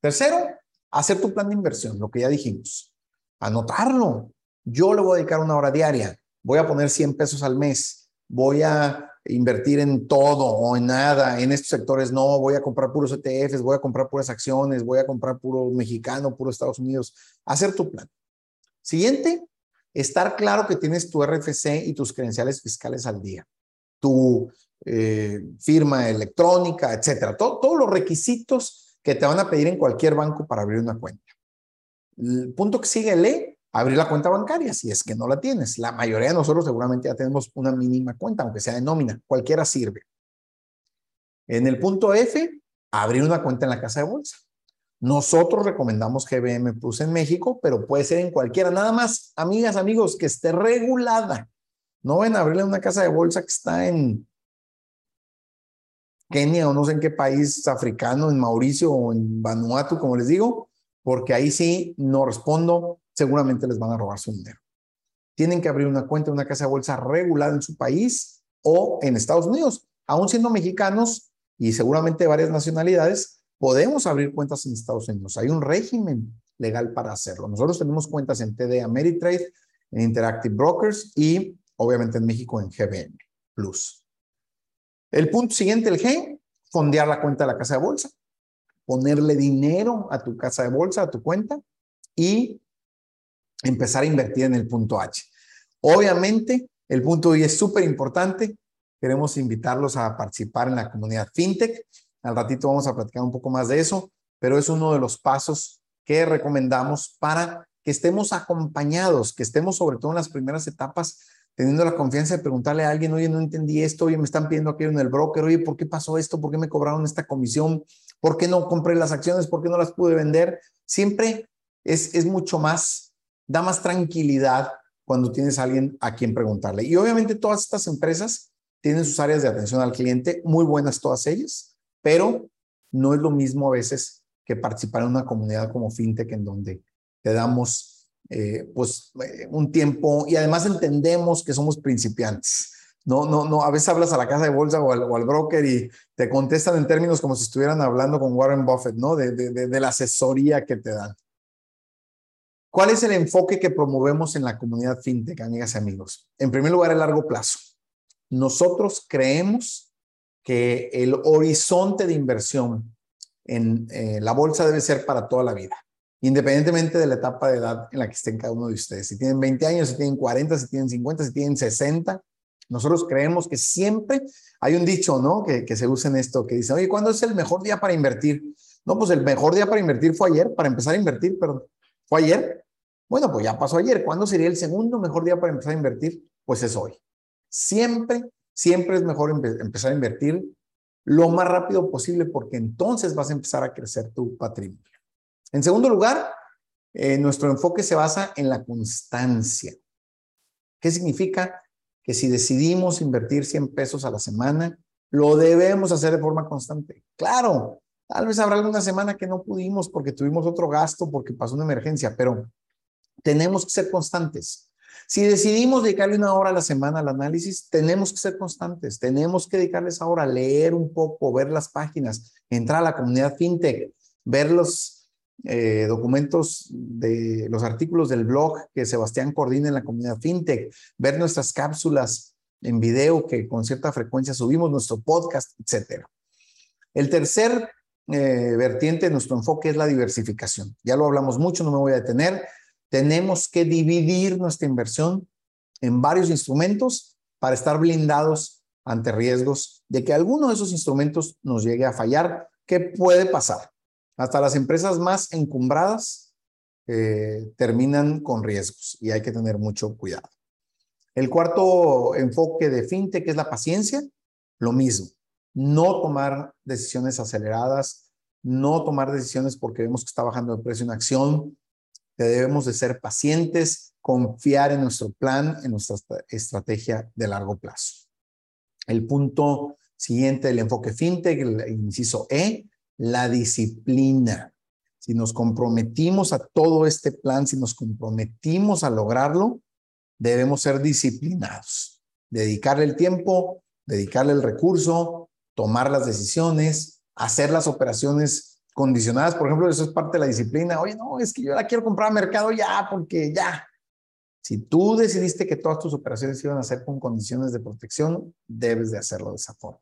Tercero, hacer tu plan de inversión, lo que ya dijimos. Anotarlo. Yo le voy a dedicar una hora diaria. Voy a poner 100 pesos al mes. Voy a invertir en todo o en nada, en estos sectores no, voy a comprar puros ETFs, voy a comprar puras acciones, voy a comprar puro mexicano, puro Estados Unidos, hacer tu plan. Siguiente, estar claro que tienes tu RFC y tus credenciales fiscales al día, tu eh, firma electrónica, etcétera, todos los requisitos que te van a pedir en cualquier banco para abrir una cuenta. El punto que sigue, lee abrir la cuenta bancaria si es que no la tienes. La mayoría de nosotros seguramente ya tenemos una mínima cuenta, aunque sea de nómina, cualquiera sirve. En el punto F, abrir una cuenta en la casa de bolsa. Nosotros recomendamos GBM Plus en México, pero puede ser en cualquiera. Nada más, amigas, amigos, que esté regulada. No ven a abrirle una casa de bolsa que está en Kenia o no sé en qué país africano, en Mauricio o en Vanuatu, como les digo, porque ahí sí no respondo seguramente les van a robar su dinero. Tienen que abrir una cuenta en una casa de bolsa regulada en su país o en Estados Unidos. Aún siendo mexicanos y seguramente varias nacionalidades, podemos abrir cuentas en Estados Unidos. Hay un régimen legal para hacerlo. Nosotros tenemos cuentas en TD Ameritrade, en Interactive Brokers y obviamente en México en GBM Plus. El punto siguiente, el G, fondear la cuenta de la casa de bolsa, ponerle dinero a tu casa de bolsa, a tu cuenta y empezar a invertir en el punto H. Obviamente, el punto I es súper importante. Queremos invitarlos a participar en la comunidad FinTech. Al ratito vamos a platicar un poco más de eso, pero es uno de los pasos que recomendamos para que estemos acompañados, que estemos sobre todo en las primeras etapas teniendo la confianza de preguntarle a alguien, oye, no entendí esto, oye, me están pidiendo aquello en el broker, oye, ¿por qué pasó esto? ¿Por qué me cobraron esta comisión? ¿Por qué no compré las acciones? ¿Por qué no las pude vender? Siempre es, es mucho más da más tranquilidad cuando tienes a alguien a quien preguntarle. Y obviamente todas estas empresas tienen sus áreas de atención al cliente, muy buenas todas ellas, pero no es lo mismo a veces que participar en una comunidad como FinTech en donde te damos eh, pues eh, un tiempo y además entendemos que somos principiantes. No, no, no, a veces hablas a la casa de bolsa o al, broker y te contestan en términos como si estuvieran hablando con Warren Buffett, ¿no? De, de, de la asesoría que te dan. ¿Cuál es el enfoque que promovemos en la comunidad fintech, amigas y amigos? En primer lugar, el largo plazo. Nosotros creemos que el horizonte de inversión en eh, la bolsa debe ser para toda la vida, independientemente de la etapa de edad en la que estén cada uno de ustedes. Si tienen 20 años, si tienen 40, si tienen 50, si tienen 60, nosotros creemos que siempre hay un dicho, ¿no? Que, se usa en esto, que dice, oye, ¿cuándo es el mejor día para invertir? No, pues el mejor día para invertir fue ayer, para empezar a invertir, perdón. ¿Fue ayer? Bueno, pues ya pasó ayer. ¿Cuándo sería el segundo mejor día para empezar a invertir? Pues es hoy. Siempre, siempre es mejor empezar a invertir lo más rápido posible porque entonces vas a empezar a crecer tu patrimonio. En segundo lugar, eh, nuestro enfoque se basa en la constancia. ¿Qué significa? Que si decidimos invertir 100 pesos a la semana, lo debemos hacer de forma constante. Claro, tal vez habrá alguna semana que no pudimos porque tuvimos otro gasto, porque pasó una emergencia, pero tenemos que ser constantes. Si decidimos dedicarle una hora a la semana al análisis, tenemos que ser constantes, tenemos que dedicarles ahora a leer un poco, ver las páginas, entrar a la comunidad fintech, ver los eh, documentos de los artículos del blog que Sebastián coordina en la comunidad fintech, ver nuestras cápsulas en video que con cierta frecuencia subimos, nuestro podcast, etcétera. El tercer eh, vertiente de nuestro enfoque es la diversificación. Ya lo hablamos mucho, no me voy a detener tenemos que dividir nuestra inversión en varios instrumentos para estar blindados ante riesgos de que alguno de esos instrumentos nos llegue a fallar, ¿Qué puede pasar. Hasta las empresas más encumbradas eh, terminan con riesgos y hay que tener mucho cuidado. El cuarto enfoque de FinTech es la paciencia, lo mismo, no tomar decisiones aceleradas, no tomar decisiones porque vemos que está bajando el precio en acción, debemos de ser pacientes, confiar en nuestro plan, en nuestra estrategia de largo plazo. El punto siguiente del enfoque fintech, el inciso E, la disciplina. Si nos comprometimos a todo este plan, si nos comprometimos a lograrlo, debemos ser disciplinados. Dedicarle el tiempo, dedicarle el recurso, tomar las decisiones, hacer las operaciones condicionadas, por ejemplo, eso es parte de la disciplina. Oye, no, es que yo la quiero comprar a mercado ya, porque ya. Si tú decidiste que todas tus operaciones iban a ser con condiciones de protección, debes de hacerlo de esa forma.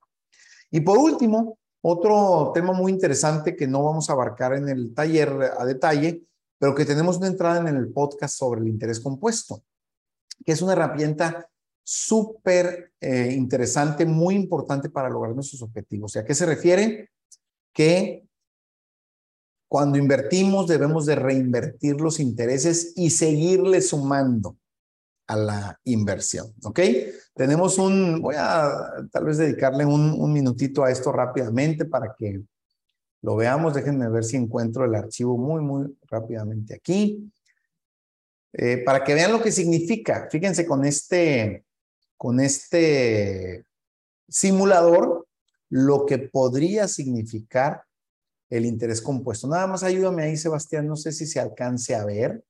Y por último, otro tema muy interesante que no vamos a abarcar en el taller a detalle, pero que tenemos una entrada en el podcast sobre el interés compuesto, que es una herramienta súper eh, interesante, muy importante para lograr nuestros objetivos. ¿Y a qué se refiere? Que cuando invertimos debemos de reinvertir los intereses y seguirle sumando a la inversión, ¿ok? Tenemos un, voy a tal vez dedicarle un, minutito a esto rápidamente para que lo veamos. Déjenme ver si encuentro el archivo muy, muy rápidamente aquí. Eh, para que vean lo que significa. Fíjense con este, con este simulador, lo que podría significar el interés compuesto. Nada más ayúdame ahí, Sebastián, no sé si se alcance a ver.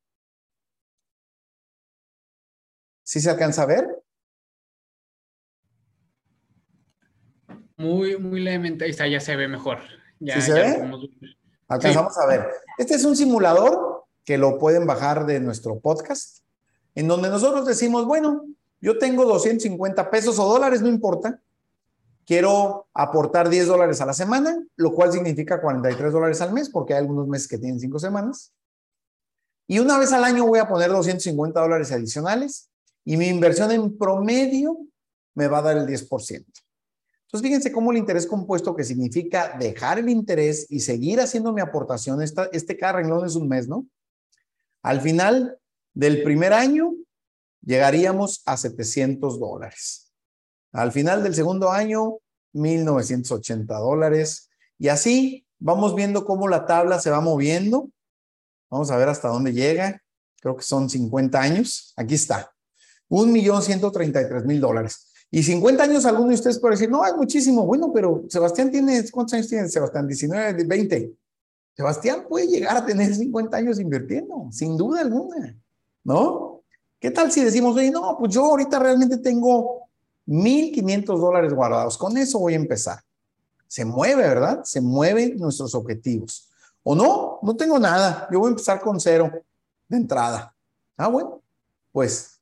¿Sí se alcanza a ver? Muy, muy levemente, ahí está, ya se ve mejor. Ya, ¿Sí se ve? Alcanzamos a ver. Este es un simulador que lo pueden bajar de nuestro podcast, en donde nosotros decimos, bueno, yo tengo 250 pesos o dólares, no importa, quiero aportar 10 dólares a la semana, lo cual significa 43 dólares al mes, porque hay algunos meses que tienen 5 semanas. Y una vez al año voy a poner 250 dólares adicionales y mi inversión en promedio me va a dar el 10%. Entonces, fíjense cómo el interés compuesto, que significa dejar el interés y seguir haciendo mi aportación, este cada renglón es un mes, ¿no? Al final del primer año, llegaríamos a 700 dólares. Al final del segundo año, 1.980 dólares. Y así vamos viendo cómo la tabla se va moviendo. Vamos a ver hasta dónde llega. Creo que son 50 años. Aquí está. 1.133.000 dólares. Y 50 años, alguno de ustedes puede decir, no, es muchísimo. Bueno, pero Sebastián tiene, ¿cuántos años tiene Sebastián? 19, 20. Sebastián puede llegar a tener 50 años invirtiendo, sin duda alguna, ¿no? ¿Qué tal si decimos, oye, no, pues yo ahorita realmente tengo 1.500 dólares guardados. Con eso voy a empezar. Se mueve, ¿verdad? Se mueven nuestros objetivos. O no, no tengo nada. Yo voy a empezar con cero. de entrada. Ah, bueno, pues,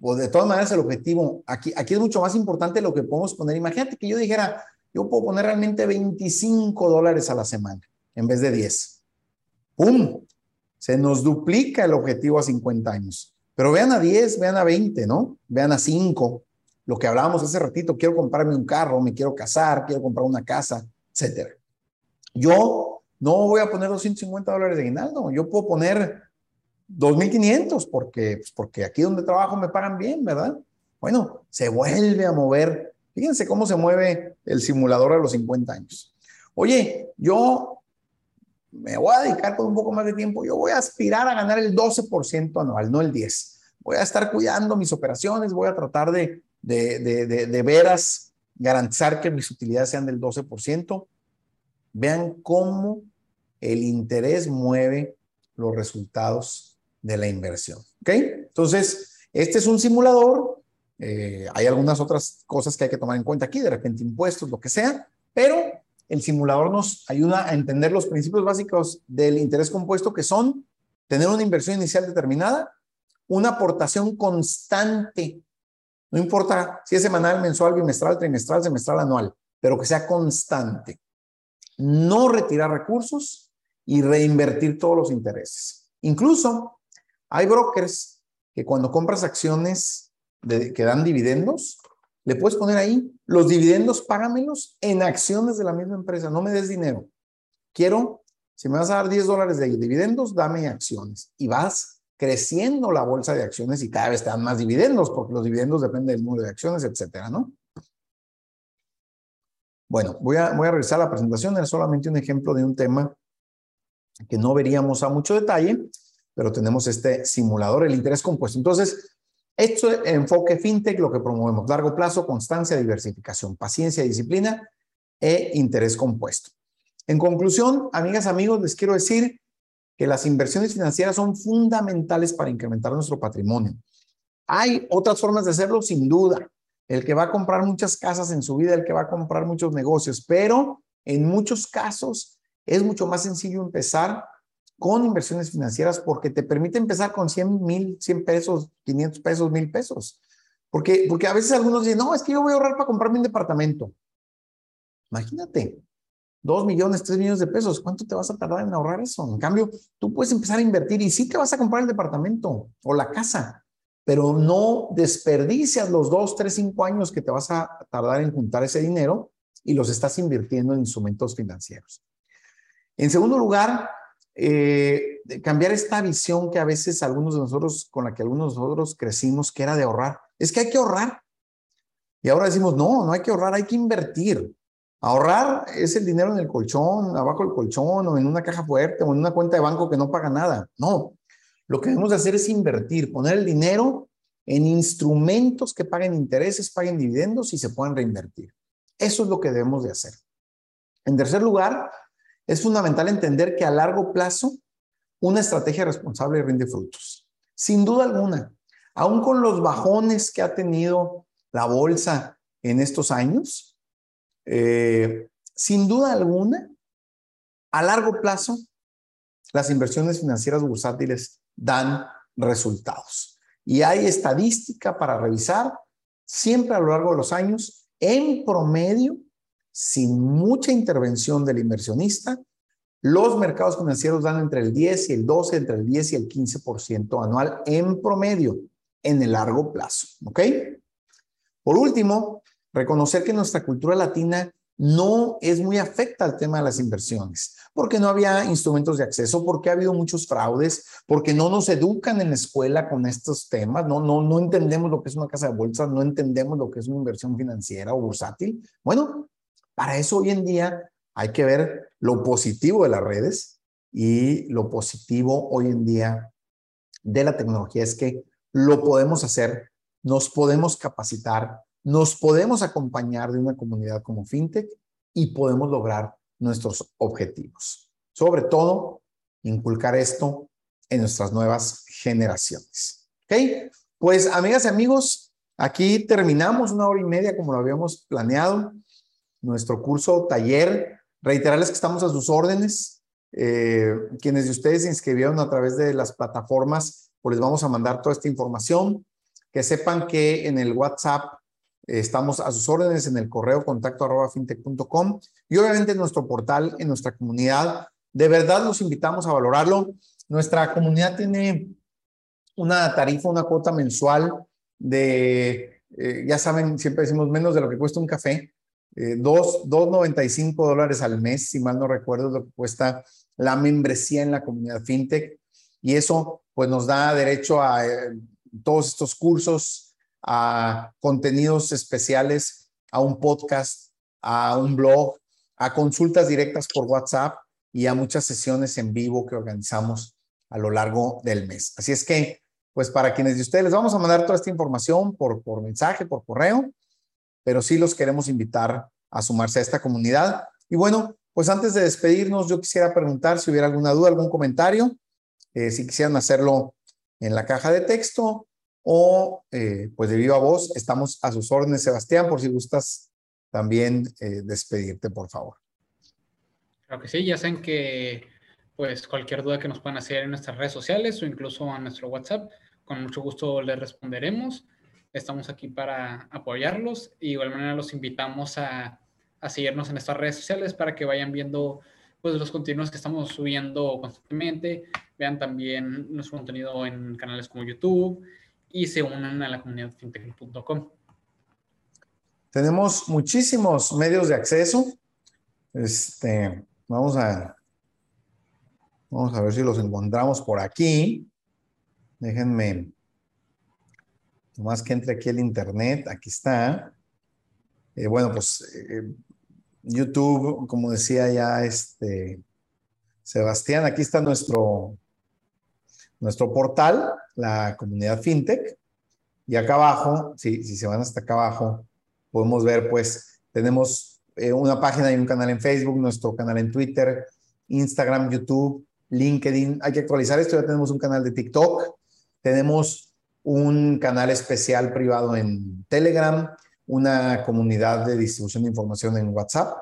pues de todas maneras el objetivo, aquí, aquí es mucho más importante lo que podemos poner. Imagínate que yo dijera, yo puedo poner realmente 25 dólares a la semana en vez de 10. ¡Pum! Se nos duplica el objetivo a 50 años. Pero vean a 10, vean a 20, ¿no? Vean a 5. Lo que hablábamos hace ratito, quiero comprarme un carro, me quiero casar, quiero comprar una casa, etcétera. Yo no voy a poner 250 dólares de aguinaldo, yo puedo poner 2.500 porque, pues porque aquí donde trabajo me pagan bien, ¿verdad? Bueno, se vuelve a mover. Fíjense cómo se mueve el simulador a los 50 años. Oye, yo me voy a dedicar por un poco más de tiempo, yo voy a aspirar a ganar el 12% anual, no el 10. Voy a estar cuidando mis operaciones, voy a tratar de, de, de, de, veras garantizar que mis utilidades sean del 12%. Vean cómo el interés mueve los resultados de la inversión. ¿Ok? Entonces, este es un simulador. Eh, hay algunas otras cosas que hay que tomar en cuenta aquí, de repente impuestos, lo que sea, pero el simulador nos ayuda a entender los principios básicos del interés compuesto, que son tener una inversión inicial determinada, una aportación constante, no importa si es semanal, mensual, bimestral, trimestral, semestral, anual, pero que sea constante. No retirar recursos y reinvertir todos los intereses. Incluso hay brokers que cuando compras acciones que dan dividendos, le puedes poner ahí, los dividendos págamelos en acciones de la misma empresa, no me des dinero. Quiero, si me vas a dar 10 dólares de dividendos, dame acciones. Y vas creciendo la bolsa de acciones y cada vez te dan más dividendos, porque los dividendos dependen del número de acciones, etcétera, ¿no? Bueno, voy a, voy a revisar la presentación, es solamente un ejemplo de un tema que no veríamos a mucho detalle, pero tenemos este simulador, el interés compuesto. Entonces, esto es enfoque fintech, lo que promovemos, largo plazo, constancia, diversificación, paciencia, disciplina e interés compuesto. En conclusión, amigas, amigos, les quiero decir que las inversiones financieras son fundamentales para incrementar nuestro patrimonio. Hay otras formas de hacerlo, sin duda. El que va a comprar muchas casas en su vida, el que va a comprar muchos negocios, pero en muchos casos es mucho más sencillo empezar con inversiones financieras porque te permite empezar con 100 mil, 100 pesos, 500 pesos, mil pesos. Porque, porque a veces algunos dicen, no, es que yo voy a ahorrar para comprarme un departamento. Imagínate, dos millones, tres millones de pesos, ¿cuánto te vas a tardar en ahorrar eso? En cambio, tú puedes empezar a invertir y sí te vas a comprar el departamento o la casa, pero no desperdicias los dos, tres, cinco años que te vas a tardar en juntar ese dinero y los estás invirtiendo en instrumentos financieros. En segundo lugar, eh, cambiar esta visión que a veces algunos de nosotros, con la que algunos de nosotros crecimos, que era de ahorrar. Es que hay que ahorrar. Y ahora decimos, no, no hay que ahorrar, hay que invertir. Ahorrar es el dinero en el colchón, abajo del colchón, o en una caja fuerte, o en una cuenta de banco que no paga nada. No, lo que debemos hacer es invertir, poner el dinero en instrumentos que paguen intereses, paguen dividendos y se puedan reinvertir. Eso es lo que debemos de hacer. En tercer lugar, es fundamental entender que a largo plazo una estrategia responsable rinde frutos. Sin duda alguna, aún con los bajones que ha tenido la bolsa en estos años, eh, sin duda alguna, a largo plazo, las inversiones financieras bursátiles dan resultados. Y hay estadística para revisar siempre a lo largo de los años, en promedio, sin mucha intervención del inversionista, los mercados financieros dan entre el 10 y el 12, entre el 10 y el 15% anual en promedio en el largo plazo. ¿Ok? Por último, reconocer que nuestra cultura latina no es muy afecta al tema de las inversiones, porque no había instrumentos de acceso, porque ha habido muchos fraudes, porque no nos educan en la escuela con estos temas, no, no, no entendemos lo que es una casa de bolsa, no entendemos lo que es una inversión financiera o bursátil. Bueno, para eso hoy en día hay que ver lo positivo de las redes y lo positivo hoy en día de la tecnología es que lo podemos hacer, nos podemos capacitar, nos podemos acompañar de una comunidad como FinTech y podemos lograr nuestros objetivos. Sobre todo, inculcar esto en nuestras nuevas generaciones. ¿Ok? Pues, amigas y amigos, aquí terminamos una hora y media como lo habíamos planeado nuestro curso taller. Reiterarles que estamos a sus órdenes. eh, quienes de ustedes se inscribieron a través de las plataformas, pues les vamos a mandar toda esta información. Que sepan que en el WhatsApp estamos a sus órdenes en el correo contacto arroba fintech.com y obviamente en nuestro portal, en nuestra comunidad. De verdad los invitamos a valorarlo. Nuestra comunidad tiene una tarifa, una cuota mensual de, eh, ya saben, siempre decimos menos de lo que cuesta un café, eh, 2.95 dólares al mes, si mal no recuerdo, lo que cuesta la membresía en la comunidad fintech. Y eso pues nos da derecho a eh, todos estos cursos, a contenidos especiales, a un podcast, a un blog, a consultas directas por WhatsApp y a muchas sesiones en vivo que organizamos a lo largo del mes. Así es que, pues para quienes de ustedes les vamos a mandar toda esta información por, por mensaje, por correo, pero sí los queremos invitar a sumarse a esta comunidad. Y bueno, pues antes de despedirnos, yo quisiera preguntar si hubiera alguna duda, algún comentario, eh, si quisieran hacerlo en la caja de texto o eh, pues de viva voz, estamos a sus órdenes, Sebastián, por si gustas también eh, despedirte, por favor. Claro que sí, ya saben que pues cualquier duda que nos puedan hacer en nuestras redes sociales o incluso a nuestro WhatsApp, con mucho gusto les responderemos. Estamos aquí para apoyarlos y de igual manera los invitamos a, seguirnos en estas redes sociales para que vayan viendo pues los contenidos que estamos subiendo constantemente, vean también nuestro contenido en canales como YouTube y se unan a la comunidad fintech.com. Tenemos muchísimos medios de acceso. Este, vamos a Vamos a ver si los encontramos por aquí. Déjenme, más que entre aquí el internet, aquí está. Eh, bueno, pues eh, YouTube, como decía ya este Sebastián, aquí está nuestro, nuestro portal, la comunidad FinTech. Y acá abajo, si, si se van hasta acá abajo, podemos ver, pues, tenemos eh, una página y un canal en Facebook, nuestro canal en Twitter, Instagram, YouTube, LinkedIn. Hay que actualizar esto. Ya tenemos un canal de TikTok. Tenemos un canal especial privado en Telegram, una comunidad de distribución de información en WhatsApp.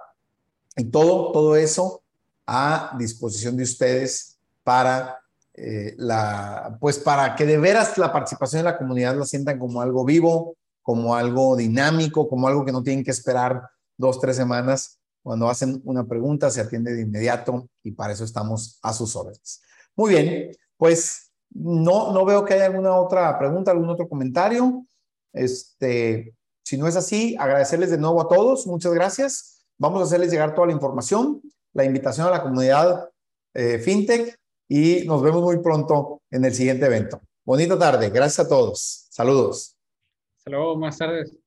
Y todo, todo eso a disposición de ustedes para eh, la, pues para que de veras la participación en la comunidad la sientan como algo vivo, como algo dinámico, como algo que no tienen que esperar dos, tres semanas, cuando hacen una pregunta, se atiende de inmediato y para eso estamos a sus órdenes. Muy bien, pues no, no veo que haya alguna otra pregunta, algún otro comentario. Este, si no es así, agradecerles de nuevo a todos. Muchas gracias. Vamos a hacerles llegar toda la información, la invitación a la comunidad eh, FinTech y nos vemos muy pronto en el siguiente evento. Bonita tarde. Gracias a todos. Saludos. Hasta luego. Buenas tardes.